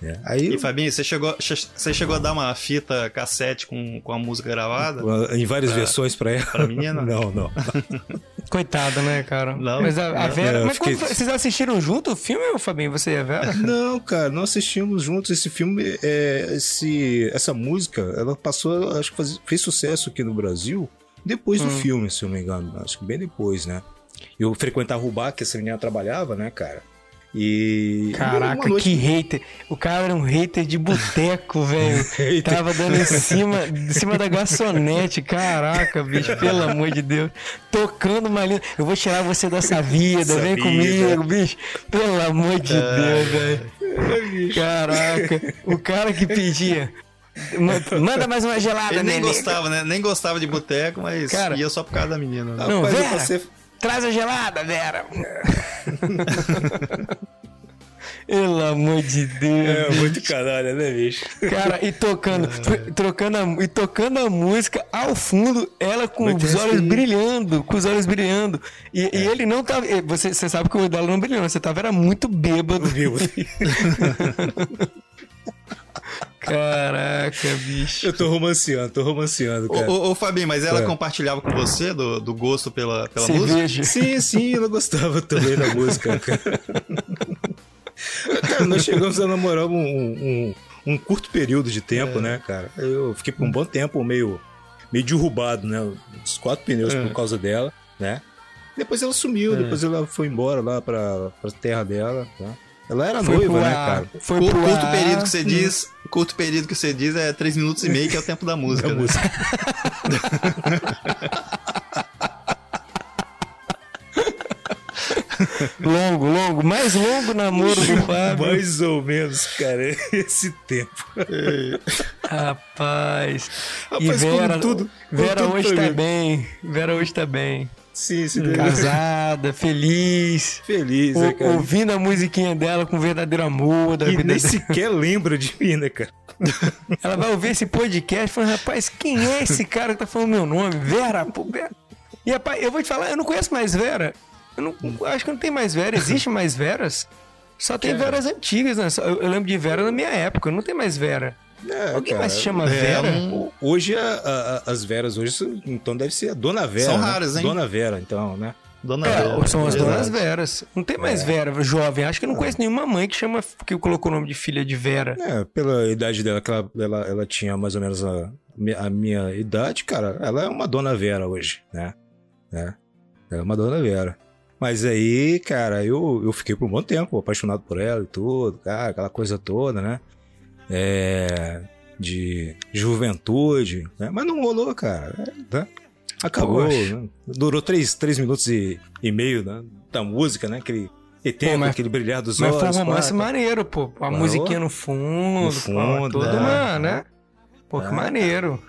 Né? Aí E Fabinho, você chegou, che- você chegou a dar uma fita cassete com, com a música gravada em várias versões pra ela. pra menina? Não, não. Coitada, né, cara? Não, mas a, a não. Vera. É, mas fiquei- quando vocês assistiram junto o filme, Fabinho? Você e a Vera? Não, cara, nós assistimos juntos esse filme. É, esse, essa música, ela passou, acho que faz- fez sucesso aqui no Brasil depois do filme, se eu não me engano. Acho que bem depois, né? Eu frequentava o bar que essa menina trabalhava, né, cara? E. Caraca, noite- que hater. O cara era um hater de boteco, velho. Tava dando em cima, em cima da garçonete. Caraca, bicho, pelo amor de Deus. Tocando uma linha. Eu vou tirar você dessa vida, Essa vem vida. comigo, bicho. Pelo amor de Deus, velho. Caraca, o cara que pedia. "Ma- Manda mais uma gelada, Ele nem neném." gostava, né? Nem gostava de boteco, mas Cara- ia só por causa da menina. Né? Não, Rapaz, eu Vera, passei- traz a gelada, Vera. Pelo amor de Deus. É, muito canalha, né, bicho? Cara, e tocando, trocando a, e tocando a música ao fundo, ela com Muito os olhos respeito. brilhando, com os olhos brilhando. E, e ele não tava. Você, você sabe que o olho dela não brilhou, você tava era muito bêbado. Caraca, bicho. Eu tô romanceando, tô romanceando, Ô, cara. ô, ô, Fabinho, mas ela É. compartilhava com você do, do gosto pela, pela música? Cerveja. Sim, sim, ela gostava também da música, cara. Cara, nós chegamos a namorar um, um, um curto período de tempo, né, cara? Eu fiquei por um bom tempo meio, meio derrubado, né? Os quatro pneus por causa dela, né? Depois ela sumiu, depois ela foi embora lá pra, pra terra dela, tá? Ela era Foi noiva, né, ar. cara? Foi pro curto período que você diz, curto período que você diz é 3 minutos e meio, que é o tempo da música. A né? música. Longo, longo, mais longo namoro do Fábio. Mais ou menos, cara, esse tempo. Rapaz. E Rapaz, como Vera, tudo- Vera tudo hoje tá mesmo. bem. Vera hoje tá bem. Sim, sim. Casada, feliz. Feliz, né, cara? ouvindo a musiquinha dela com verdadeiro amor da E vida nem dela. sequer lembra de mim, né, cara? Ela vai ouvir esse podcast e falar, rapaz, quem é esse cara que tá falando meu nome? Vera, pô, Vera. E rapaz, eu vou te falar, eu não conheço mais Vera. Eu não, acho que não tem mais Vera. Existe mais Veras? Só tem Veras antigas, né? Eu, eu lembro de Vera na minha época, não tem mais Vera. É, Alguém cara, mais se chama é, Vera? um- Hoje a- a- as veras hoje então deve ser a Dona Vera. São né? raras, hein? Dona Vera, então, né? Dona É, Vera, são as donas Veras. Não tem mais Vera jovem. Acho que eu não conheço nenhuma mãe que chama que colocou o nome de filha de Vera. É, pela idade dela, que ela, ela, ela tinha mais ou menos a, a minha idade, cara, ela é uma Dona Vera hoje, né? né? É uma Dona Vera. Mas aí, cara, eu, eu fiquei por um bom tempo apaixonado por ela e tudo, cara, aquela coisa toda, né? É, de juventude, né? Mas não rolou, cara. É, tá? Acabou, né? Durou três, três minutos e, e meio, né? Da música, né? Aquele e tempo, mas- aquele brilhar dos Mas olhos. foi um romance maneiro, pô. A Ué, musiquinha no fundo. No fundo, pô, tudo é. né? Pô, que É. maneiro.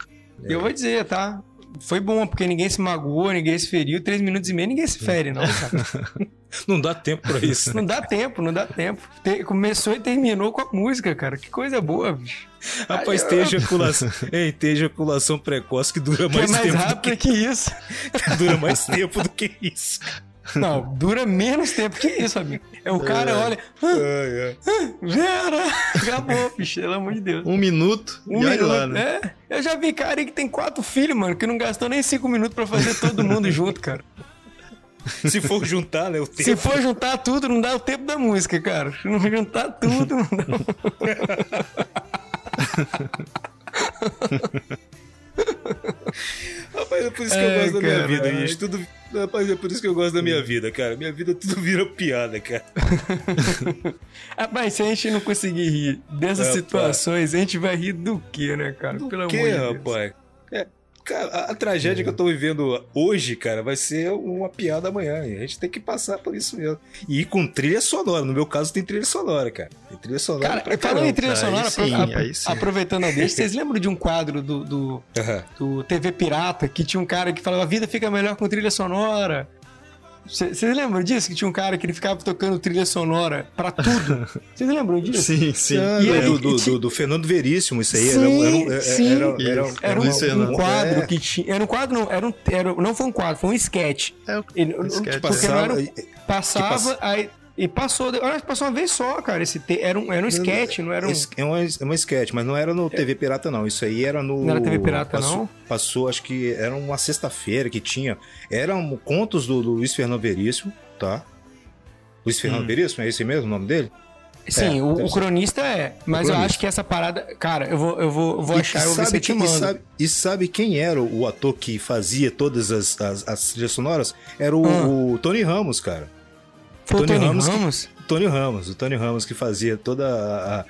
E eu vou dizer, tá? Foi bom, porque ninguém se magoou, ninguém se feriu. Três minutos e meio ninguém se fere, não, cara. Não dá tempo pra isso. né? Não dá tempo, não dá tempo. Te- Começou e terminou com a música, cara. Que coisa boa, bicho. Rapaz, Aí tem eu- ejaculação. Ei, tem ejaculação precoce que dura Que é mais, mais tempo rápido que isso. do que dura mais tempo do que isso. Não, dura menos tempo que isso, amigo. É o cara olha, "Ah, Ai, ai. Vera, acabou, bicho, pelo amor de Deus. Um minuto Um e olha minuto, lá, né? é. Eu já vi cara aí que tem quatro filhos, mano, que não gastou nem cinco minutos pra fazer todo mundo junto, cara. Se for juntar, né? O tempo. Se for juntar tudo, não dá o tempo da música, cara. Se não juntar tudo, não dá. Rapaz, é por isso que eu gosto da minha vida, gente. Tudo... Rapaz, é por isso que eu gosto da minha vida, cara. Minha vida tudo vira piada, cara. Rapaz, se a gente não conseguir rir dessas Rapaz. situações, a gente vai rir do quê, né, cara? Pelo que, amor de Deus. rapaz? É, cara, a, a tragédia que eu tô vivendo hoje, cara, vai ser uma piada amanhã. E a gente tem que passar por isso mesmo. E ir com trilha sonora. No meu caso, tem trilha sonora, cara. Tem trilha sonora Cara, pra falando em trilha Aí sonora, sim, apro- aí sim. aproveitando a deixa, vocês lembram de um quadro do, do, Aham. do TV Pirata que tinha um cara que falava a vida fica melhor com trilha sonora? Vocês lembram disso? Que tinha um cara que ele ficava tocando trilha sonora pra tudo? Vocês lembram disso? Sim, sim. Ah, E do, aí- do, do- e ti- do- do Fernando Veríssimo, isso aí. Sim, era, um- era, um- sim. era, era, Isso. Era um, um quadro É. que tinha. Era um quadro, não, era um, era, não foi um quadro, foi um sketch. É o Ele, sketch, porque não era, um- Passava- passava, pass- aí. E passou, olha, passou uma vez só, cara. Esse te- era um, era um sketch, não era um. É uma, é uma sketch, mas não era no TV Pirata, não. Isso aí era no. Não era TV Pirata, passou, não? Passou, acho que era uma sexta-feira que tinha. Eram contos do, do Luiz Fernando Veríssimo, tá? Luiz Fernando Hum. Veríssimo, é esse mesmo o nome dele? Sim, É, o, o cronista é. Mas eu cronista. acho que essa parada. Cara, eu vou, eu vou, eu vou achar, eu vou ver eu quem- e sabe, e sabe quem era o ator que fazia todas as, as, as trilhas sonoras? Era o, Ah. o Tony Ramos, cara. Foi Tony, Tony Ramos? Ramos? Que, Tony Ramos, o Tony Ramos que fazia toda a.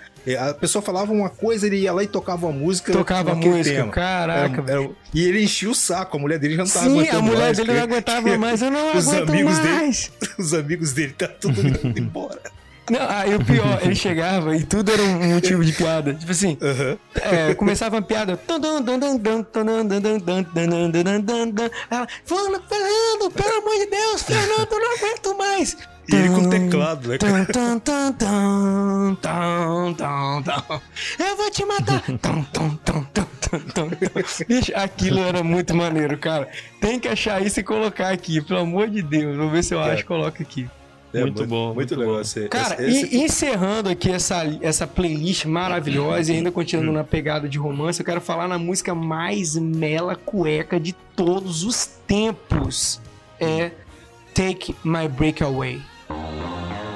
A pessoa falava uma coisa, ele ia lá e tocava a música. Tocava a música, tema. caraca. Era, era, e ele enchia o saco, a mulher dele já não tava Sim, aguentando mais. a mulher mais, dele não aguentava mais, eu não os aguento amigos mais. Dele, os amigos dele tá tudo indo embora. Não, aí o pior, ele chegava e tudo era um motivo de piada. Tipo assim, uhum. é, começava uma piada. Ela, Fernando, pelo amor de Deus, Fernando, não aguento mais. E ele com teclado, né, cara? Eu vou te matar. Bicho, aquilo era muito maneiro, cara. Tem que achar isso e colocar aqui, pelo amor de Deus. Vou ver se eu acho e coloco aqui. É, Muito bom, Muito muito legal. bom. esse- Cara, esse- e encerrando aqui essa, essa playlist maravilhosa e ainda continuando Hum. na pegada de romance, eu quero falar na música mais mela cueca de todos os tempos. É Take My Break Away. Música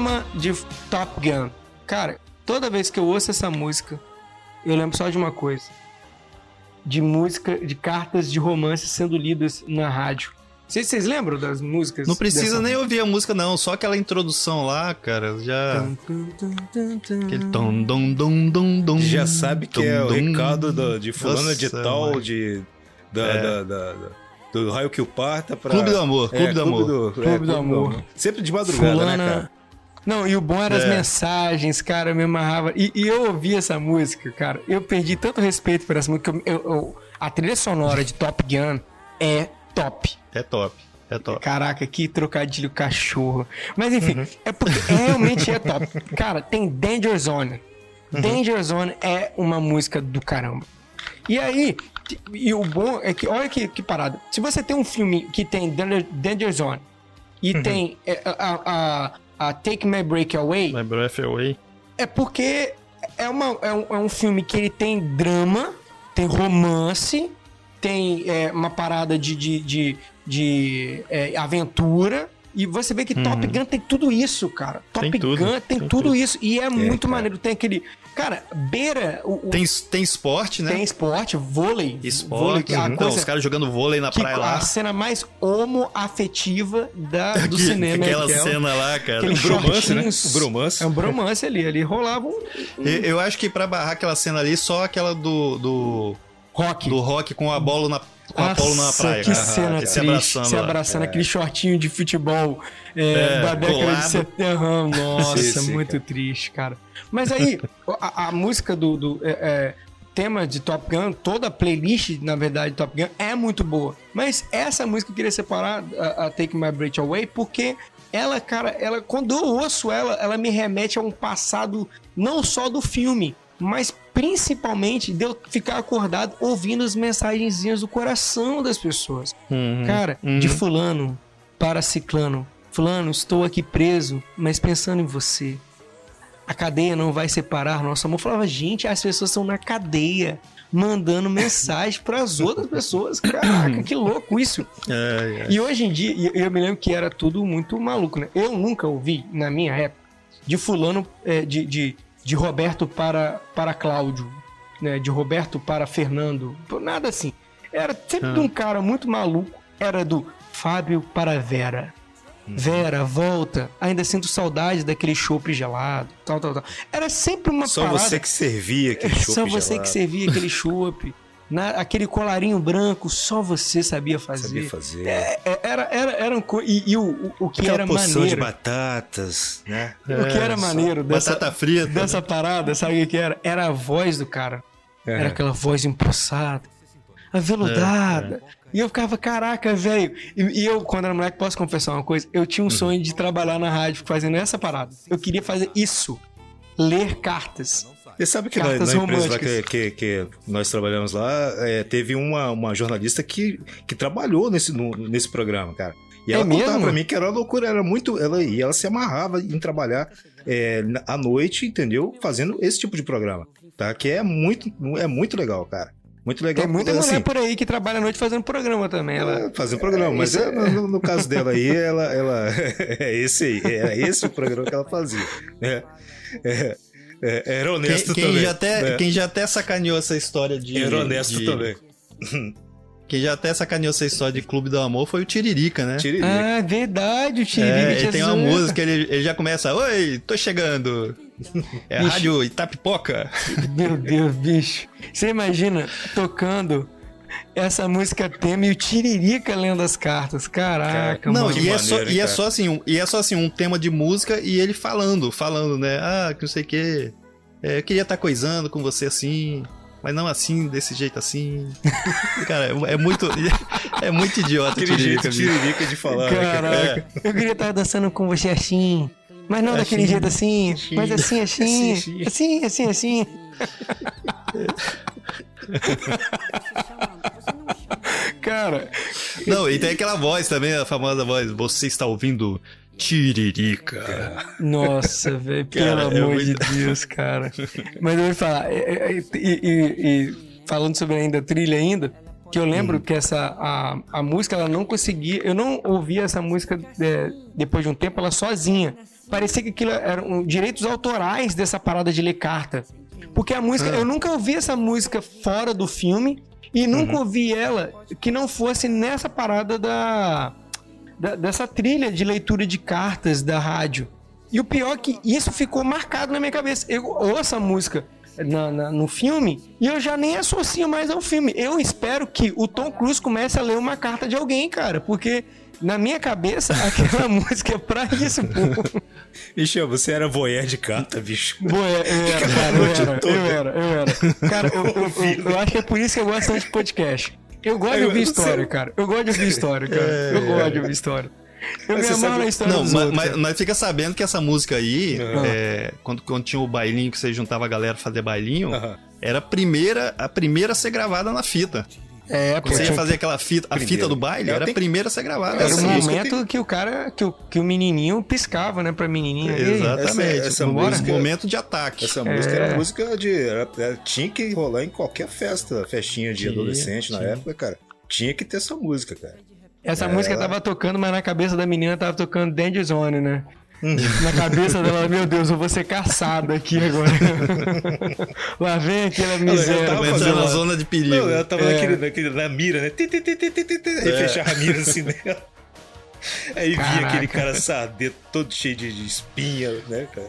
Tema de Top Gun. Cara, toda vez que eu ouço essa música, eu lembro só de uma coisa. De música, de cartas de romance sendo lidas na rádio. Vocês, vocês lembram das músicas? Não precisa nem ouvir a música, não. Só aquela introdução lá, cara, já. Aquele tom, dom, dom, dom, dom. já sabe que é o recado da- de fulana de Nossa, tal, mano. de, da, É. da- da- da- do raio que o parta pra... Clube do Amor, É, Clube do Amor. do- Clube do Amor. Sempre de madrugada, Fulana... né, cara? Não, e o bom era as É. mensagens, cara, eu me amarrava. E, e eu ouvi essa música, cara, eu perdi tanto respeito por essa música. eu- eu- eu- a trilha sonora de Top Gun é top. É top. É top. Caraca, que trocadilho cachorro. Mas enfim, é porque realmente é top. Cara, tem Danger Zone. Danger Zone é uma música do caramba. E aí, e o bom é que, olha que, que parada. Se você tem um filme que tem Danger, Zone e tem é, a, a, a Take My Break Away, My Breath Away. é porque é, uma, é, um, é um filme que ele tem drama, tem romance, tem é, uma parada de, de, de, de, é, aventura. E você vê que Top Gun tem tudo isso, cara. Top Tem tudo, Gun tem, tem tudo tudo. isso. E é, muito cara. maneiro. Tem aquele. Cara, beira. O, o- Tem, tem esporte, né? tem esporte, vôlei. vôlei, Esporte. que é a Então, coisa os caras jogando vôlei na que praia a lá. cena mais homoafetiva da, do Que- cinema. Aquela que é cena lá, cara. aquele bromance, né? O bromance. É um bromance ali. Ali rolava um Eu, eu acho que pra barrar aquela cena ali, só aquela do, do, rock. do rock com a bola na, com a Apolo na Nossa, praia. Que cena se triste. abraçando. se abraçando, aquele shortinho de futebol é, É, da década colado. de 70. Aham, Nossa, Sim, sim, muito cara. triste, cara. Mas aí, a, a música do, do, é, é, tema de Top Gun, toda a playlist, na verdade, de Top Gun é muito boa. Mas essa música eu queria separar, a, a Take My Breath Away, porque ela, cara, ela, quando eu ouço ela, ela me remete a um passado não só do filme, mas principalmente de eu ficar acordado ouvindo as mensagenzinhas do coração das pessoas. Uhum. Cara, de fulano para ciclano. Fulano, estou aqui preso, mas pensando em você. A cadeia não vai separar nosso amor. Eu falava, gente, as pessoas estão na cadeia mandando mensagem para as outras pessoas. Caraca, que louco isso. É, é. E hoje em dia, eu me lembro que era tudo muito maluco, né? Eu nunca ouvi, na minha época, de fulano, é, de, de, de Roberto para, para Cláudio, né? De Roberto para Fernando, nada assim. Era sempre de um cara muito maluco, era do Fábio para Vera. Vera, volta, ainda sinto saudade daquele chopp gelado, tal, tal, tal. Era sempre uma Só parada... você que servia aquele chopp só você gelado. que servia aquele chopp. Na- aquele colarinho branco, só você sabia fazer. Sabia fazer. É, é, era, era, era um e, e o, o, que Aquela era porção de maneiro. batatas, né? O que era É, maneiro dessa, Batata frita. dessa parada, sabe o que era? Era a voz do cara. É. Era aquela voz empossada, aveludada. E eu ficava, caraca, velho. E, e eu, quando era moleque, posso confessar uma coisa? Eu tinha um sonho de trabalhar na rádio fazendo essa parada. Eu queria fazer isso. Ler cartas. Você sabe que na, na empresa lá que, que, que nós trabalhamos lá, é, teve uma, uma jornalista que, que trabalhou nesse, no- nesse programa, cara. E É ela contava mesmo? pra mim que era uma loucura, era muito. Ela, e ela se amarrava em trabalhar é, à noite, entendeu? Fazendo esse tipo de programa. Tá? Que é muito, é muito legal, cara. Muito legal. Tem muita assim, mulher por aí que trabalha à noite fazendo programa também. Ela, é, Fazendo programa, mas isso é, no, no caso dela aí, ela, ela é esse aí, era esse o programa que ela fazia. né? É, é, era honesto Quem, quem também. já até, né? quem já até sacaneou essa história de. Era honesto de- também. Quem já até sacaneou essa história de Clube do Amor foi o Tiririca, né? Tiririca. Ah, é verdade, o Tiririca. É, ele tinha tem uma música, ele, ele já começa, oi, tô chegando. É Bicho. rádio Itapipoca. Meu Deus, bicho. Você imagina tocando essa música tema e o Tiririca lendo as cartas. Caraca, Não, mano. e é, só, e é só assim, um, e é só assim, um tema de música e ele falando, falando, né? Ah, que não sei o quê. É, eu queria estar coisando com você assim, mas não assim, desse jeito assim. Cara, é, é muito. É muito idiota o Aquele Tiririca, jeito tiririca de falar. né, cara? Caraca. Eu queria estar dançando com você assim. Mas não daquele Assim, jeito assim, assim, mas assim, assim, assim, assim, assim, assim. Cara, Não, e tem aquela voz também, a famosa voz. Você está ouvindo Tiririca. Nossa, velho, pelo Cara, é amor muito- de Deus, cara. Mas eu vou falar, é, é, é, e, e- e falando sobre ainda a trilha ainda, que eu lembro Hum. que essa a, a música ela não conseguia, eu não ouvia essa música é, depois de um tempo ela sozinha. Parecia que aquilo eram direitos autorais dessa parada de ler carta. Porque a música, Ah. eu nunca ouvi essa música fora do filme e nunca Uhum. ouvi ela que não fosse nessa parada da da- dessa trilha de leitura de cartas da rádio. E o pior é que isso ficou marcado na minha cabeça. Eu ouço a música na- na- no filme e eu já nem associo mais ao filme. Eu espero que o Tom Cruise comece a ler uma carta de alguém, cara, porque na minha cabeça aquela música é pra isso, pô. Bicho, você era voyeur de carta, bicho. Boa, eu era, cara, eu era, eu era, eu era. Cara, eu, eu- eu- eu acho que é por isso que eu gosto tanto de podcast. Eu gosto de ouvir história, cara. Eu gosto de ouvir história, cara. Eu gosto de ouvir história. Eu me Mas você amarro sabe- na história Não, mas, mas, mas fica sabendo que essa música aí, Aham. é, quando, quando tinha o bailinho que você juntava a galera pra fazer bailinho, Aham. era a primeira, a primeira a ser gravada na fita. É, você ia fazer aquela fita, a Primeiro. fita do baile, era a primeira a ser gravada. Era o Essa música momento que o cara, que o, que o menininho piscava, né, pra menininha. Exatamente. Essa- essa música- Momento de ataque. Essa música É. era música de. era- era- tinha que rolar em qualquer festa, festinha de Tinha, adolescente na tinha. época, cara. Tinha que ter essa música, cara. Essa É, música ela- tava tocando, mas na cabeça da menina tava tocando Danger Zone, né? Uhum. Na cabeça dela, meu Deus, eu vou ser caçada aqui agora. Lá vem aquela miséria. tava Vai entrar fazendo na uma- zona de perigo. Não, ela tava É. naquele, naquele, na mira, né? Aí É. fechava a mira assim nela. Aí Caraca. via aquele cara sadeto, todo cheio de, de espinha, né, cara?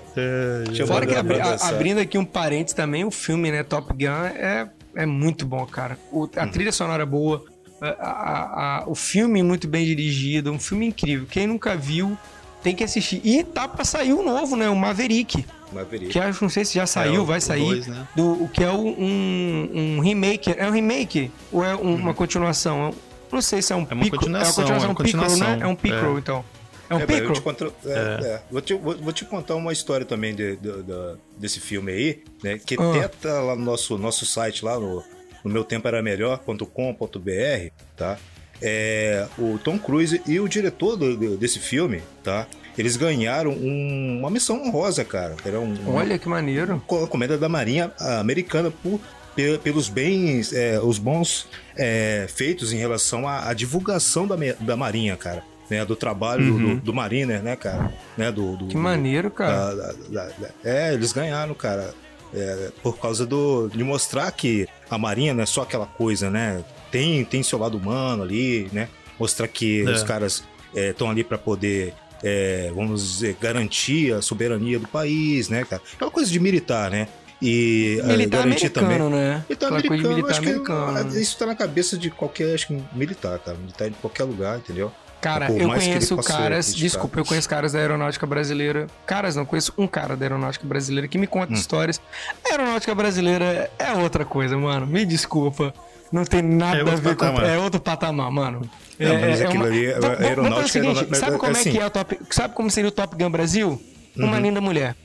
Chamando Fora que ela abri- a- abrindo aqui um parênteses também, o filme, né, Top Gun é, é muito bom, cara. O- a Uhum. trilha sonora é boa, a- a- a- o filme muito bem dirigido, um filme incrível. Quem nunca viu tem que assistir. E tá pra sair o novo, né, o Maverick. Maverick. Que acho, não sei se já saiu, o- vai o sair. dois, né? do, o que é um, um remake. É um remake? Ou é um- uma continuação? Eu Não sei se é um Uhum. É uma pico- continuação, É uma é uma pickle, né? continuação. É um pickle, É. então. É um É, pickle? te conto- é, é. Vou, te, vou, vou te contar uma história também de- de- de- desse filme aí, né? Que Ah. tá lá no nosso, nosso site, lá no, no meu tempo era melhor.com.br, tá? É, o Tom Cruise e o diretor do- do- desse filme, tá? Eles ganharam um- uma missão honrosa, cara. Era um, Olha que maneiro. co- comenda da Marinha Americana por, pe- pelos bens, é, os bons é, feitos em relação à, à divulgação da, da Marinha, cara. Né, do trabalho do, do Mariner, né, cara? Né, do, do- Que maneiro, cara. da- da- da- é, eles ganharam, cara. É, por causa do, de mostrar que a Marinha não é só aquela coisa, né? Tem, tem seu lado humano ali, né? Mostrar que É. os caras estão ali para poder, é, vamos dizer, garantir a soberania do país, né, cara? É uma coisa de militar, né? E é, Militar garantir americano, também. né? Militar Aquela de americano, militar acho que americano. né? isso tá na cabeça de qualquer acho que militar, cara. Militar em qualquer lugar, entendeu? Cara, eu conheço caras, desculpa, eu conheço caras da aeronáutica brasileira. Caras, não conheço um cara da aeronáutica brasileira que me Hum. conta histórias. A aeronáutica brasileira é outra coisa, mano. Me desculpa. Não tem nada É a ver com. patamar. É outro patamar, mano. Não, mas aquilo uma- ali é- aeronáutica seguinte, é- é- sabe como é assim. que é o Top. Sabe como seria o Top Gun Brasil? Uma Uhum. linda mulher.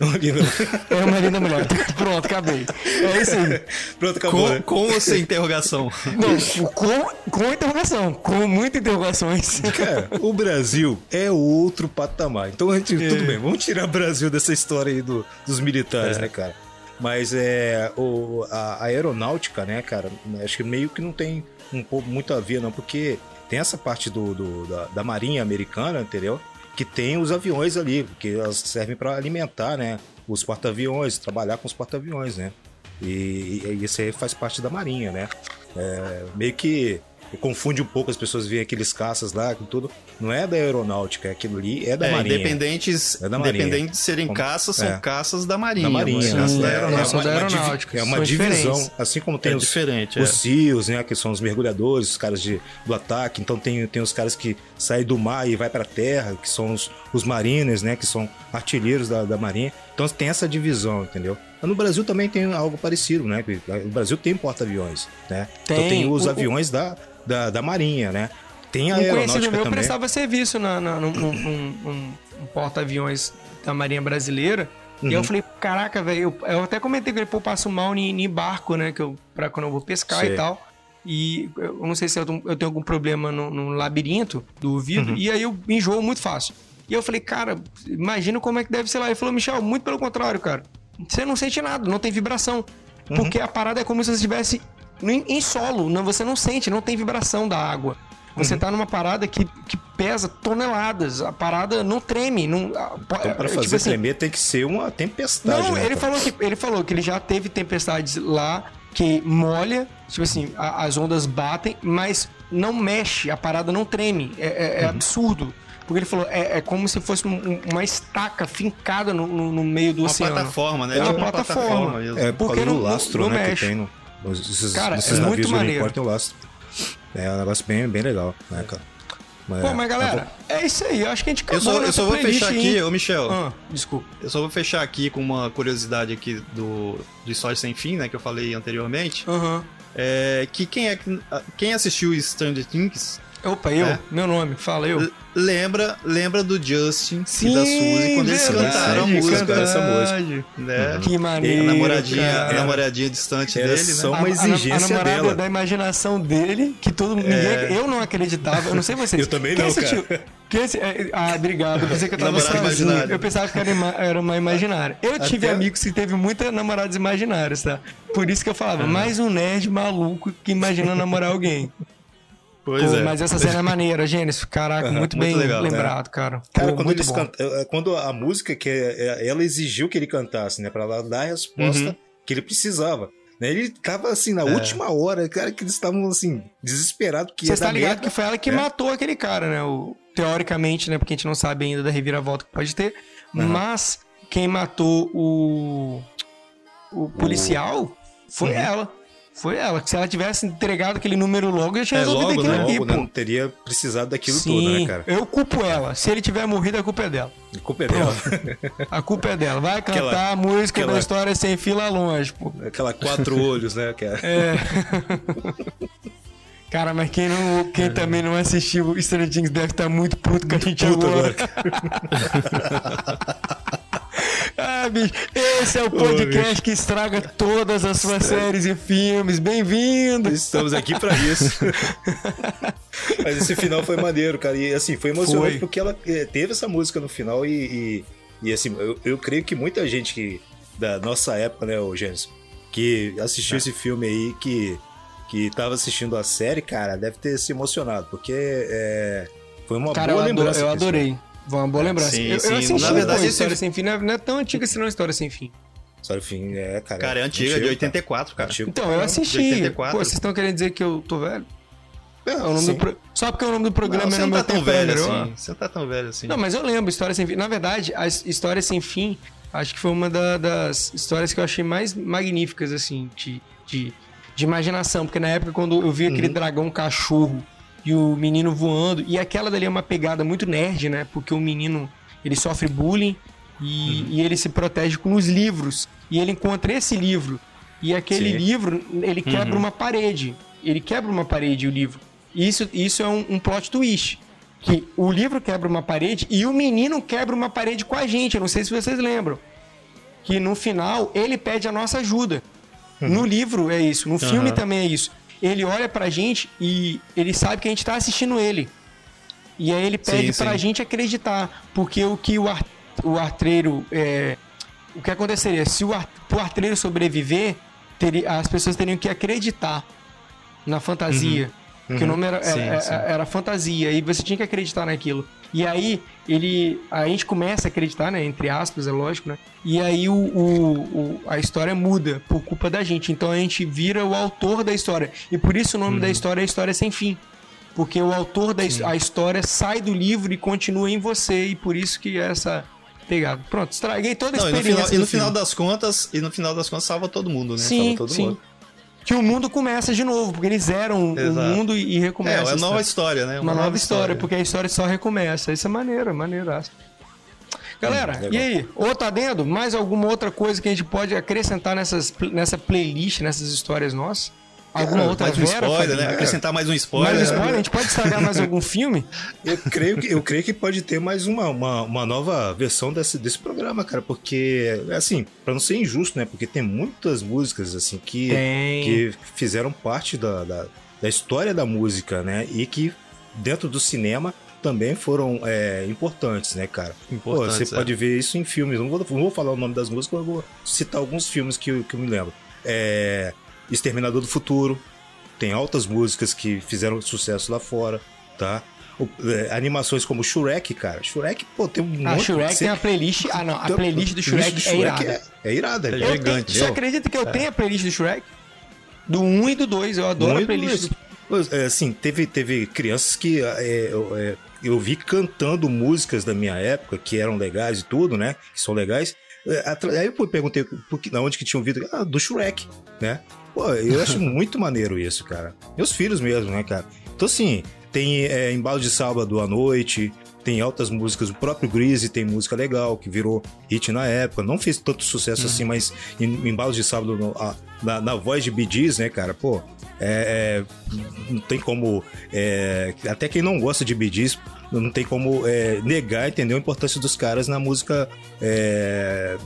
É uma linda mulher. Pronto, acabei. É isso aí. Pronto, acabou, Com, né? com ou sem interrogação? Não, com, com interrogação. Com muitas interrogações. Cara, o Brasil é outro patamar. Então, a gente, tudo bem, vamos tirar o Brasil dessa história aí do- dos militares, né, cara? Mas é, o, a, a aeronáutica, né, cara, acho que meio que não tem um pouco muito a ver, não, porque tem essa parte do, do- da, da marinha americana, entendeu? Que tem os aviões ali, porque elas servem para alimentar, né, os porta-aviões, trabalhar com os porta-aviões, né? E, e isso aí faz parte da marinha, né? É, meio que confunde um pouco as pessoas veem aqueles caças lá com tudo. Não é da aeronáutica, aquilo ali é da É, marinha. independentes, É da Marinha. independente de serem Como- caças, são é. caças da Marinha. Da Marinha, é né? caças da É, aeronáutica. são da uma- uma divi- aeronáutica, É uma são divisão, assim como tem É os, diferente, os é. SEALs, né, que são os mergulhadores, os caras de, do ataque. Então tem, tem os caras que saem do mar e vai pra terra, que são os, os mariners, né, que são artilheiros da, da marinha. Então tem essa divisão, entendeu? Mas no Brasil também tem algo parecido, né? que O Brasil tem porta-aviões, né? Então Tem. tem os O- o- aviões da, da, da marinha, né? Tem a Um conhecido aeronáutica meu também. prestava serviço na, na, num, num- num- num- um porta-aviões da Marinha Brasileira. E Uhum. eu falei, caraca, velho, eu, eu até comentei com ele, pô, eu passo mal em, em barco, né? Que eu, pra quando eu vou pescar Sei. e tal. E eu não sei se eu, eu tenho algum problema no, no labirinto do Uhum. ouvido. E aí eu enjoo muito fácil. E eu falei, cara, imagina como é que deve ser lá. Ele falou, Michel, muito pelo contrário, cara. Você não sente nada, não tem vibração. Uhum. Porque a parada é como se você estivesse em, solo. Não, você não sente, não tem vibração da água. Você Uhum. tá numa parada que, que pesa toneladas. A parada não treme. Não, Então, pra é, fazer tipo assim, tremer tem que ser uma tempestade. Não, né, ele cara? falou, que, ele falou que ele já teve tempestades lá que molha, tipo assim, a- as ondas batem, mas não mexe, a parada não treme. É, é- é Uhum. absurdo. Porque ele falou, é, é como se fosse um- um- uma estaca fincada no, no- no meio do Uma oceano. plataforma, né? É uma Tipo plataforma. mesmo. É, por Porque causa do não- lastro, né, mexe. que tem no, esses, Cara, nesses é muito navios maneiro. Tem o lastro. É um negócio bem, bem legal, né, cara? Mas, Pô, mas galera, é isso aí. Eu acho que a gente acabou Eu só, eu só vou fechar aqui, ô Michel. Ah, desculpa. Eu só vou fechar aqui com uma curiosidade aqui do, do História Sem Fim, né? Que eu falei anteriormente. Aham. É, que quem é que- quem assistiu Stranger Things Opa, eu, É. meu nome, fala eu. l- lembra lembra do Justin e da Suzy quando eles verdade, cantaram a música, cara, essa verdade. né? Que maneiro, a namoradinha, cara. a namoradinha distante Era dele, só né? uma A- a- exigência a, namorada dela. da imaginação dele, que todo mundo. É. ninguém- eu não acreditava, eu não sei vocês. Eu também Quem não, assistiu? Quem assi- é, ah, obrigado. Eu pensei que eu tava Namorada sozinho. imaginária. Eu pensava que era, ima- era uma imaginária. Eu tive Até- amigos que teve muitas namoradas imaginárias, tá? Por isso que eu falava, mais um nerd maluco que imagina namorar alguém. Pois Pô, é. Mas essa cena é maneira, Gênesis. Caraca, Aham, muito, muito bem legal, lembrado, cara. Cara, Pô, quando eles canta- é, quando a música que é- é- ela exigiu que ele cantasse, né, Pra ela dar a resposta Uhum. que ele precisava. Né, Ele tava assim É. na última hora, cara, que eles estavam assim desesperados Você está ligado merda. que foi ela que É. matou aquele cara, né? O, teoricamente, né? Porque a gente não sabe ainda da reviravolta que pode ter. Mas quem matou o, o policial foi Uhum. ela. Foi ela. Se ela tivesse entregado aquele número logo, eu tinha É, resolvido logo, aquilo né? aqui, Logo, pô. né, não teria precisado daquilo Sim, tudo, né, cara? eu culpo ela. Se ele tiver morrido, a culpa é dela. A culpa é dela. A culpa é dela. Vai cantar Aquela- a música aquela- da história sem fila longe, pô. Aquela quatro olhos, né, cara? É. Cara, mas quem, não, quem também não assistiu Stranger Things deve estar muito puto com a gente Puto agora. ah, bicho, esse é o podcast que estraga todas as suas séries e filmes. Bem-vindo! Estamos aqui pra isso. Mas esse final foi maneiro, cara. E assim, foi emocionante Foi. porque ela eh, teve essa música no final e, e, e, assim, eu, eu creio que muita gente que, da nossa época, né, o Gênesis, que assistiu esse filme aí, que, que tava assistindo a série, cara, deve ter se emocionado, porque é, foi uma Cara, eu, boa adoro- lembrança. eu disso. adorei. Uma boa lembrança. Sim, eu, eu sim. assisti, Na verdade, História Sem Fim não é, não é tão antiga assim, não, História Sem Fim. Só no fim, é, cara. Cara, é antiga, de 84, cara. Antigo. Então, eu assisti. 84. Pô, vocês estão querendo dizer que eu tô velho? É, o nome sim. do pro- Só porque o nome do programa Não, é você no não meu tá tão velho assim. Você não tá tão velho assim. Não, mas eu lembro, História Sem Fim. Na verdade, a his- História Sem Fim, acho que foi uma da- das histórias que eu achei mais magníficas, assim, de, de, de imaginação. Porque na época, quando eu vi aquele Uhum. dragão cachorro e o menino voando, e aquela dali é uma pegada muito nerd, né? Porque o menino, ele sofre bullying e, Uhum. e ele se protege com os livros. E ele encontra esse livro. E aquele Sim. livro, ele quebra Uhum. uma parede. Ele quebra uma parede, o livro. Isso, isso é um, um plot twist. Que o livro quebra uma parede e o menino quebra uma parede com a gente. Eu não sei se vocês lembram. Que no final ele pede a nossa ajuda. No livro é isso, no filme Aham. também é isso. Ele olha pra gente e ele sabe que a gente tá assistindo ele. E aí ele pede Sim, pra sim. gente acreditar. Porque o que o, ar, o artreiro. É, o que aconteceria? Se o ar, pro artreiro sobreviver, teria, as pessoas teriam que acreditar na fantasia. Que o nome era, Uhum. Sim, era, era fantasia. E você tinha que acreditar naquilo. E aí, ele. A gente começa a acreditar, né? Entre aspas, é lógico, né? E aí o, o- o- a história muda por culpa da gente. Então a gente vira o autor da história. E por isso o nome Uhum. da história é História Sem Fim. Porque o autor da a história sai do livro e continua em você. E por isso que é essa pegada. Pronto, estraguei toda a Não, e no experiência. final, e no final das contas, e no final das contas salva todo mundo, né? Sim, salva todo sim. mundo. Que o mundo começa de novo, porque eles zeram Exato. o mundo e, e É, recomeçam. é uma nova história, né? Uma, nova, história, porque a história só recomeça. Isso é maneiro, maneiraço. Galera, Hum, legal. e aí? Outro adendo? Mais alguma outra coisa que a gente pode acrescentar nessas, nessa playlist, nessas histórias nossas? Alguma outra mais um vera, spoiler, né? Acrescentar mais um spoiler. Mais um né? spoiler? A gente pode estragar mais algum filme? Eu creio, que, eu creio que pode ter mais uma, uma, uma nova versão desse, desse programa, cara, porque, assim, pra não ser injusto, né? Porque tem muitas músicas, assim, que, Tem. que fizeram parte da, da, da história da música, né? E que dentro do cinema também foram é, importantes, né, cara? Pô, Importantes, você é. pode ver isso em filmes. Não vou, não vou falar o nome das músicas, mas vou citar alguns filmes que, que eu me lembro. É, Exterminador do Futuro. Tem altas músicas que fizeram sucesso lá fora, tá? O- é, animações como Shrek, cara. Shrek, pô, tem um A monte Shrek você- tem a playlist. Ah, não. A tem- playlist do Shrek, é irada. É, é irada. É é Eu tenho- gigante. Você acredita que eu tenho a playlist do Shrek? Do 1 e do 2. Eu adoro a playlist do é, assim, teve, teve crianças que é, eu, é, eu vi cantando músicas da minha época, que eram legais e tudo, né? Que são legais. É, Aí eu perguntei por que- na onde que tinha ouvido. Ah, do Shrek, né? Pô, eu acho muito maneiro isso, cara. Meus filhos mesmo, né, cara? Então, assim, tem é, Embalo de Sábado à Noite, tem altas músicas. O próprio Greasy tem música legal, que virou hit na época. Não fez tanto sucesso assim, mas em, em Balos de Sábado, no- a- na, na voz de Gees, né, cara? Pô, é, é, não tem como. é, até quem não gosta de Gees, não tem como é, negar, entendeu? A importância dos caras na música é,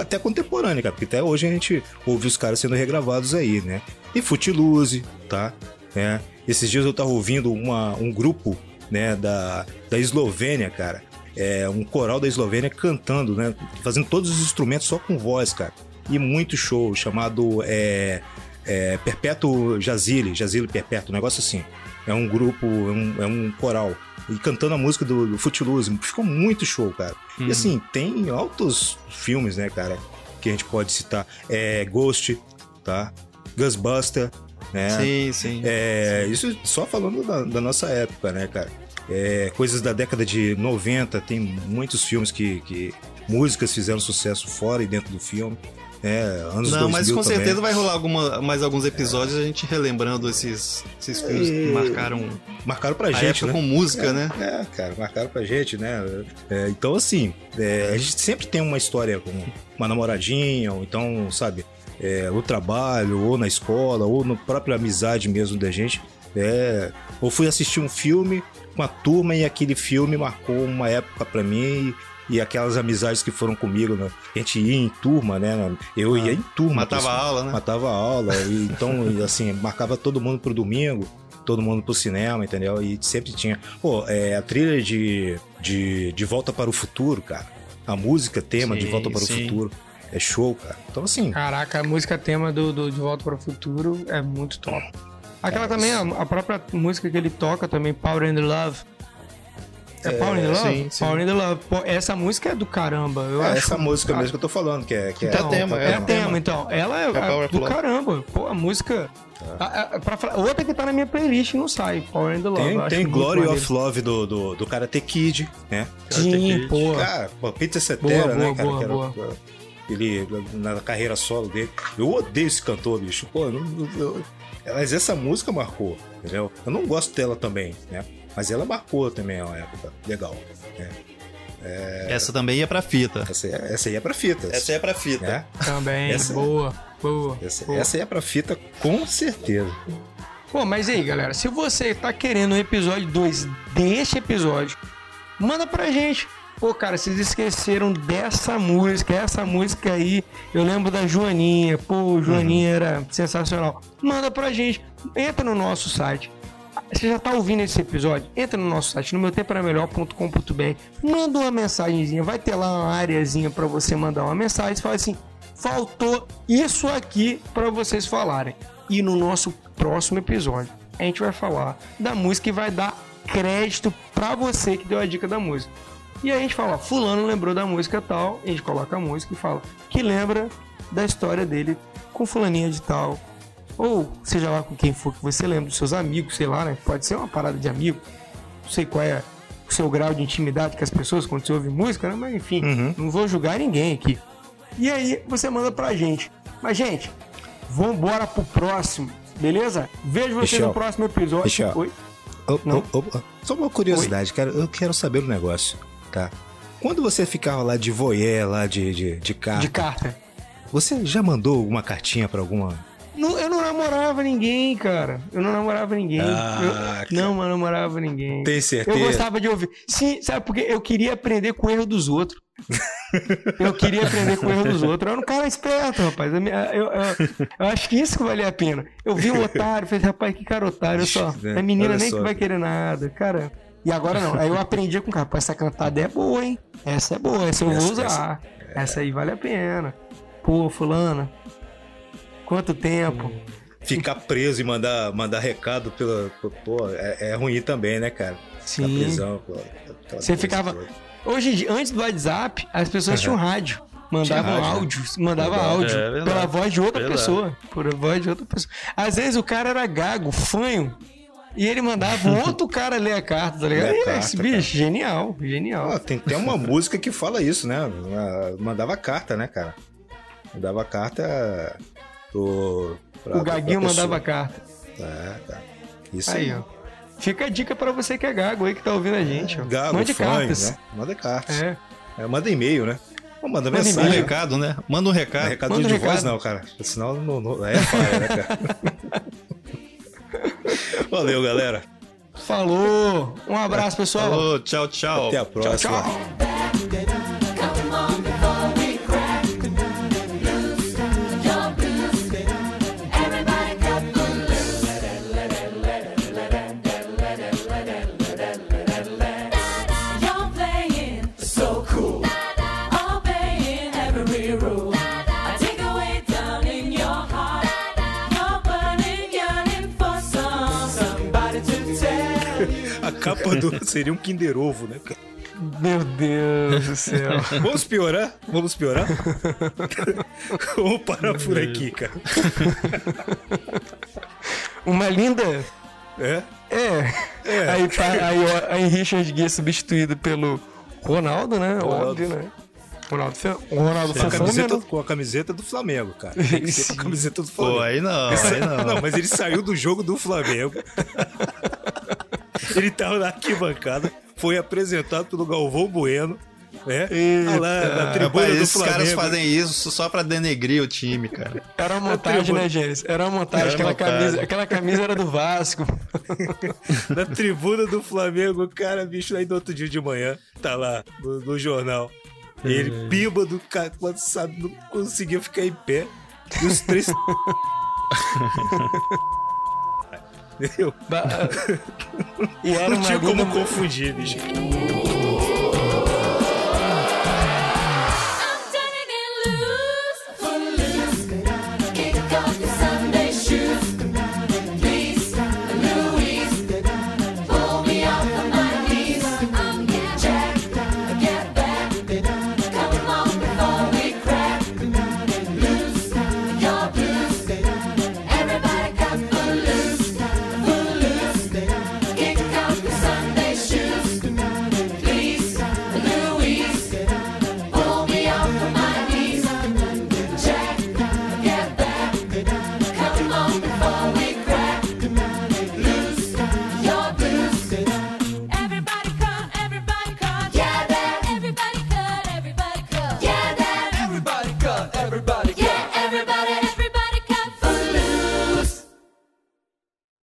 até contemporânea. Porque até hoje a gente ouve os caras sendo regravados aí, né? E Footloose, tá? É, esses dias eu tava ouvindo uma, um grupo, né, da, da Eslovênia, cara. É, um coral da Eslovênia cantando, né? Fazendo todos os instrumentos só com voz, cara. E muito show, chamado é, é, Perpétuo Jazile, Jazile Perpétuo, um negócio assim. É um grupo, é um, é um coral. E cantando a música do, do Footloose. Ficou muito show, cara. E assim, tem altos filmes, né, cara, que a gente pode citar. É Ghost, tá? Ghostbuster, né? Sim, sim. É, isso só falando da, da nossa época, né, cara? É, coisas da década de 90, tem muitos filmes que, que músicas fizeram sucesso fora e dentro do filme. É, anos Não, 2000 mas com também. certeza vai rolar alguma, mais alguns episódios a gente relembrando esses, esses filmes que E- marcaram Marcaram pra gente, né? com música, né? É, cara, marcaram pra gente, né? É, então, assim, é, a gente sempre tem uma história com uma namoradinha, ou então, sabe, é, no trabalho, ou na escola, ou na própria amizade mesmo da gente. É, ou fui assistir um filme com a turma e aquele filme marcou uma época pra mim. E, aquelas amizades que foram comigo, né? a gente ia em turma, né? Eu ia em turma. Matava a aula, né? Matava a aula. E, então, assim, marcava todo mundo pro domingo, todo mundo pro cinema, entendeu? E sempre tinha. Pô, é, a trilha de, de, de Volta para o Futuro, cara. A música tema de Sim, Volta para o sim. Futuro. É show, cara. Então, assim. Caraca, a música tema do, do De Volta para o Futuro é muito top. Aquela também, a, a própria música que ele toca também, Power and Love. É, Power and Love? sim, sim. Power and Love. Pô, essa música é do caramba. Eu é acho, essa música Ah, mesmo que eu tô falando, que é. Que Então, É tema, é, é a tema. tema, então. Ela é, É do caramba. Pô, a música. A, a- pra falar- outra que tá na minha playlist não sai, Power and Love. Tem, Eu tem Glory maneiro. of Love do, do, do Karate Kid, né? Sim, pô. Cara, pô, Peter Cetera, Boa, né, boa, cara? boa, que era- boa. Ele, na carreira solo dele. Eu odeio esse cantor, bicho. Pô, eu não- eu- mas essa música marcou, entendeu? Eu não gosto dela também, né? Mas ela marcou também uma época. Legal. né? Essa também ia pra fita. Essa, é pra fitas. Essa é pra fita. né? Também, Essa- boa, boa. Essa, boa. essa aí é pra fita, com certeza. Pô, mas aí, galera, se você tá querendo o episódio 2 deste episódio, manda pra gente. Pô, cara, vocês esqueceram dessa música, essa música aí. Eu lembro da Joaninha. Pô, Joaninha era sensacional. Manda pra gente. Entra no nosso site. Você já tá ouvindo esse episódio? Entra no nosso site, no meutempoeramelhor.com.br. Manda uma mensagenzinha. Vai ter lá uma areazinha pra você mandar uma mensagem. Fala assim: faltou isso aqui pra vocês falarem. E no nosso próximo episódio, a gente vai falar da música e vai dar crédito pra você que deu a dica da música. E aí a gente fala, fulano lembrou da música tal, a gente coloca a música e fala que lembra da história dele com fulaninha de tal. Ou seja lá com quem for que você lembra, dos seus amigos, sei lá, né? Pode ser uma parada de amigo. Não sei qual é o seu grau de intimidade com as pessoas quando você ouve música, né? Mas enfim, não vou julgar ninguém aqui. E aí você manda pra gente. Mas, gente, vambora pro próximo, beleza? Vejo vocês Michel. no próximo episódio. Michel. Oi? Ô, só uma curiosidade, cara. Eu quero saber um negócio, tá? Quando você ficava lá de voyeur, lá de, de, de carta, De carta. você já mandou alguma cartinha pra alguma... Não, eu não namorava ninguém, cara. Eu não namorava ninguém. Ah, Eu- não, eu namorava ninguém. Tem certeza? Eu gostava de ouvir. Sim, sabe porque eu queria aprender com o erro dos outros. eu queria aprender com o erro dos outros. Eu era um cara esperto, rapaz. Eu, eu- eu- eu acho que isso que valia a pena. Eu vi um otário, falei, rapaz, que cara otário só. É, A menina olha nem só. que vai querer nada, cara. E agora não. Aí eu aprendi com o cara, essa cantada é boa, hein? Essa é boa, essa eu vou Essa- usar. Essa aí vale a pena. Pô, fulana. Quanto tempo? Ficar preso e mandar, mandar recado pela... Pô, é, é ruim também, né, cara? Sim. prisão, pô. Você ficava. toda. Hoje, em dia, antes do WhatsApp, as pessoas tinham rádio. Mandavam rádio, né? áudios, mandava Verdade. áudio É verdade. pela voz de outra Verdade. pessoa. Por voz de outra pessoa. Às vezes o cara era gago, fanho. E ele mandava um outro cara ler a carta, tá ligado? Carta, esse bicho, genial, genial. Ah, tem até uma música que fala isso, né? Ah, Mandava carta, né, cara? Mandava carta pro. pra- o Gaguinho pra mandava carta. É, tá. Isso Aí, aí. ó. Fica a dica pra você que é gago aí que tá ouvindo a gente. ó. Gago, Mande fã, cartas. né? Manda cartas. É. É, manda e-mail, né? Manda Manda Um mensagem. e-mail. recado, né? Manda um Não é recado. recado Manda um de voz, recado. não, cara. Senão não, não, é falha, né, cara? Valeu, galera. Falou! Um abraço, pessoal! Falou, tchau, tchau. Até a próxima. tchau. Come capa do seria um Kinder Ovo, né? cara? Meu Deus do céu. Vamos piorar? Vamos piorar? Vamos parar por aqui, cara. Uma linda. É? É. Aí, tá, aí, ó, aí Richard Gere substituído pelo Ronaldo, né? Ronaldo. Óbvio, né? Ronaldo, o Ronaldo Com a, camiseta, com a camiseta do Flamengo, cara. Tem que ser com a camiseta do Flamengo. Pô, aí não, aí não. Não, mas ele saiu do jogo do Flamengo. ele tava na arquibancada, foi apresentado pelo Galvão Bueno, né? Ah lá, na tribuna Rapaz, do esses caras Flamengo. fazem isso só pra denegrir o time, cara. Era uma montagem, né, Gênesis? Era uma montagem. Era aquela, montagem. Camisa, aquela camisa era do Vasco. Na tribuna do Flamengo, o cara, bicho, aí no outro dia de manhã, tá lá no, no jornal. E ele, bêbado, cara, quando sabe, não conseguia ficar em pé. E os três. Entendeu? Ba- e era Não tinha como confundir, bicho.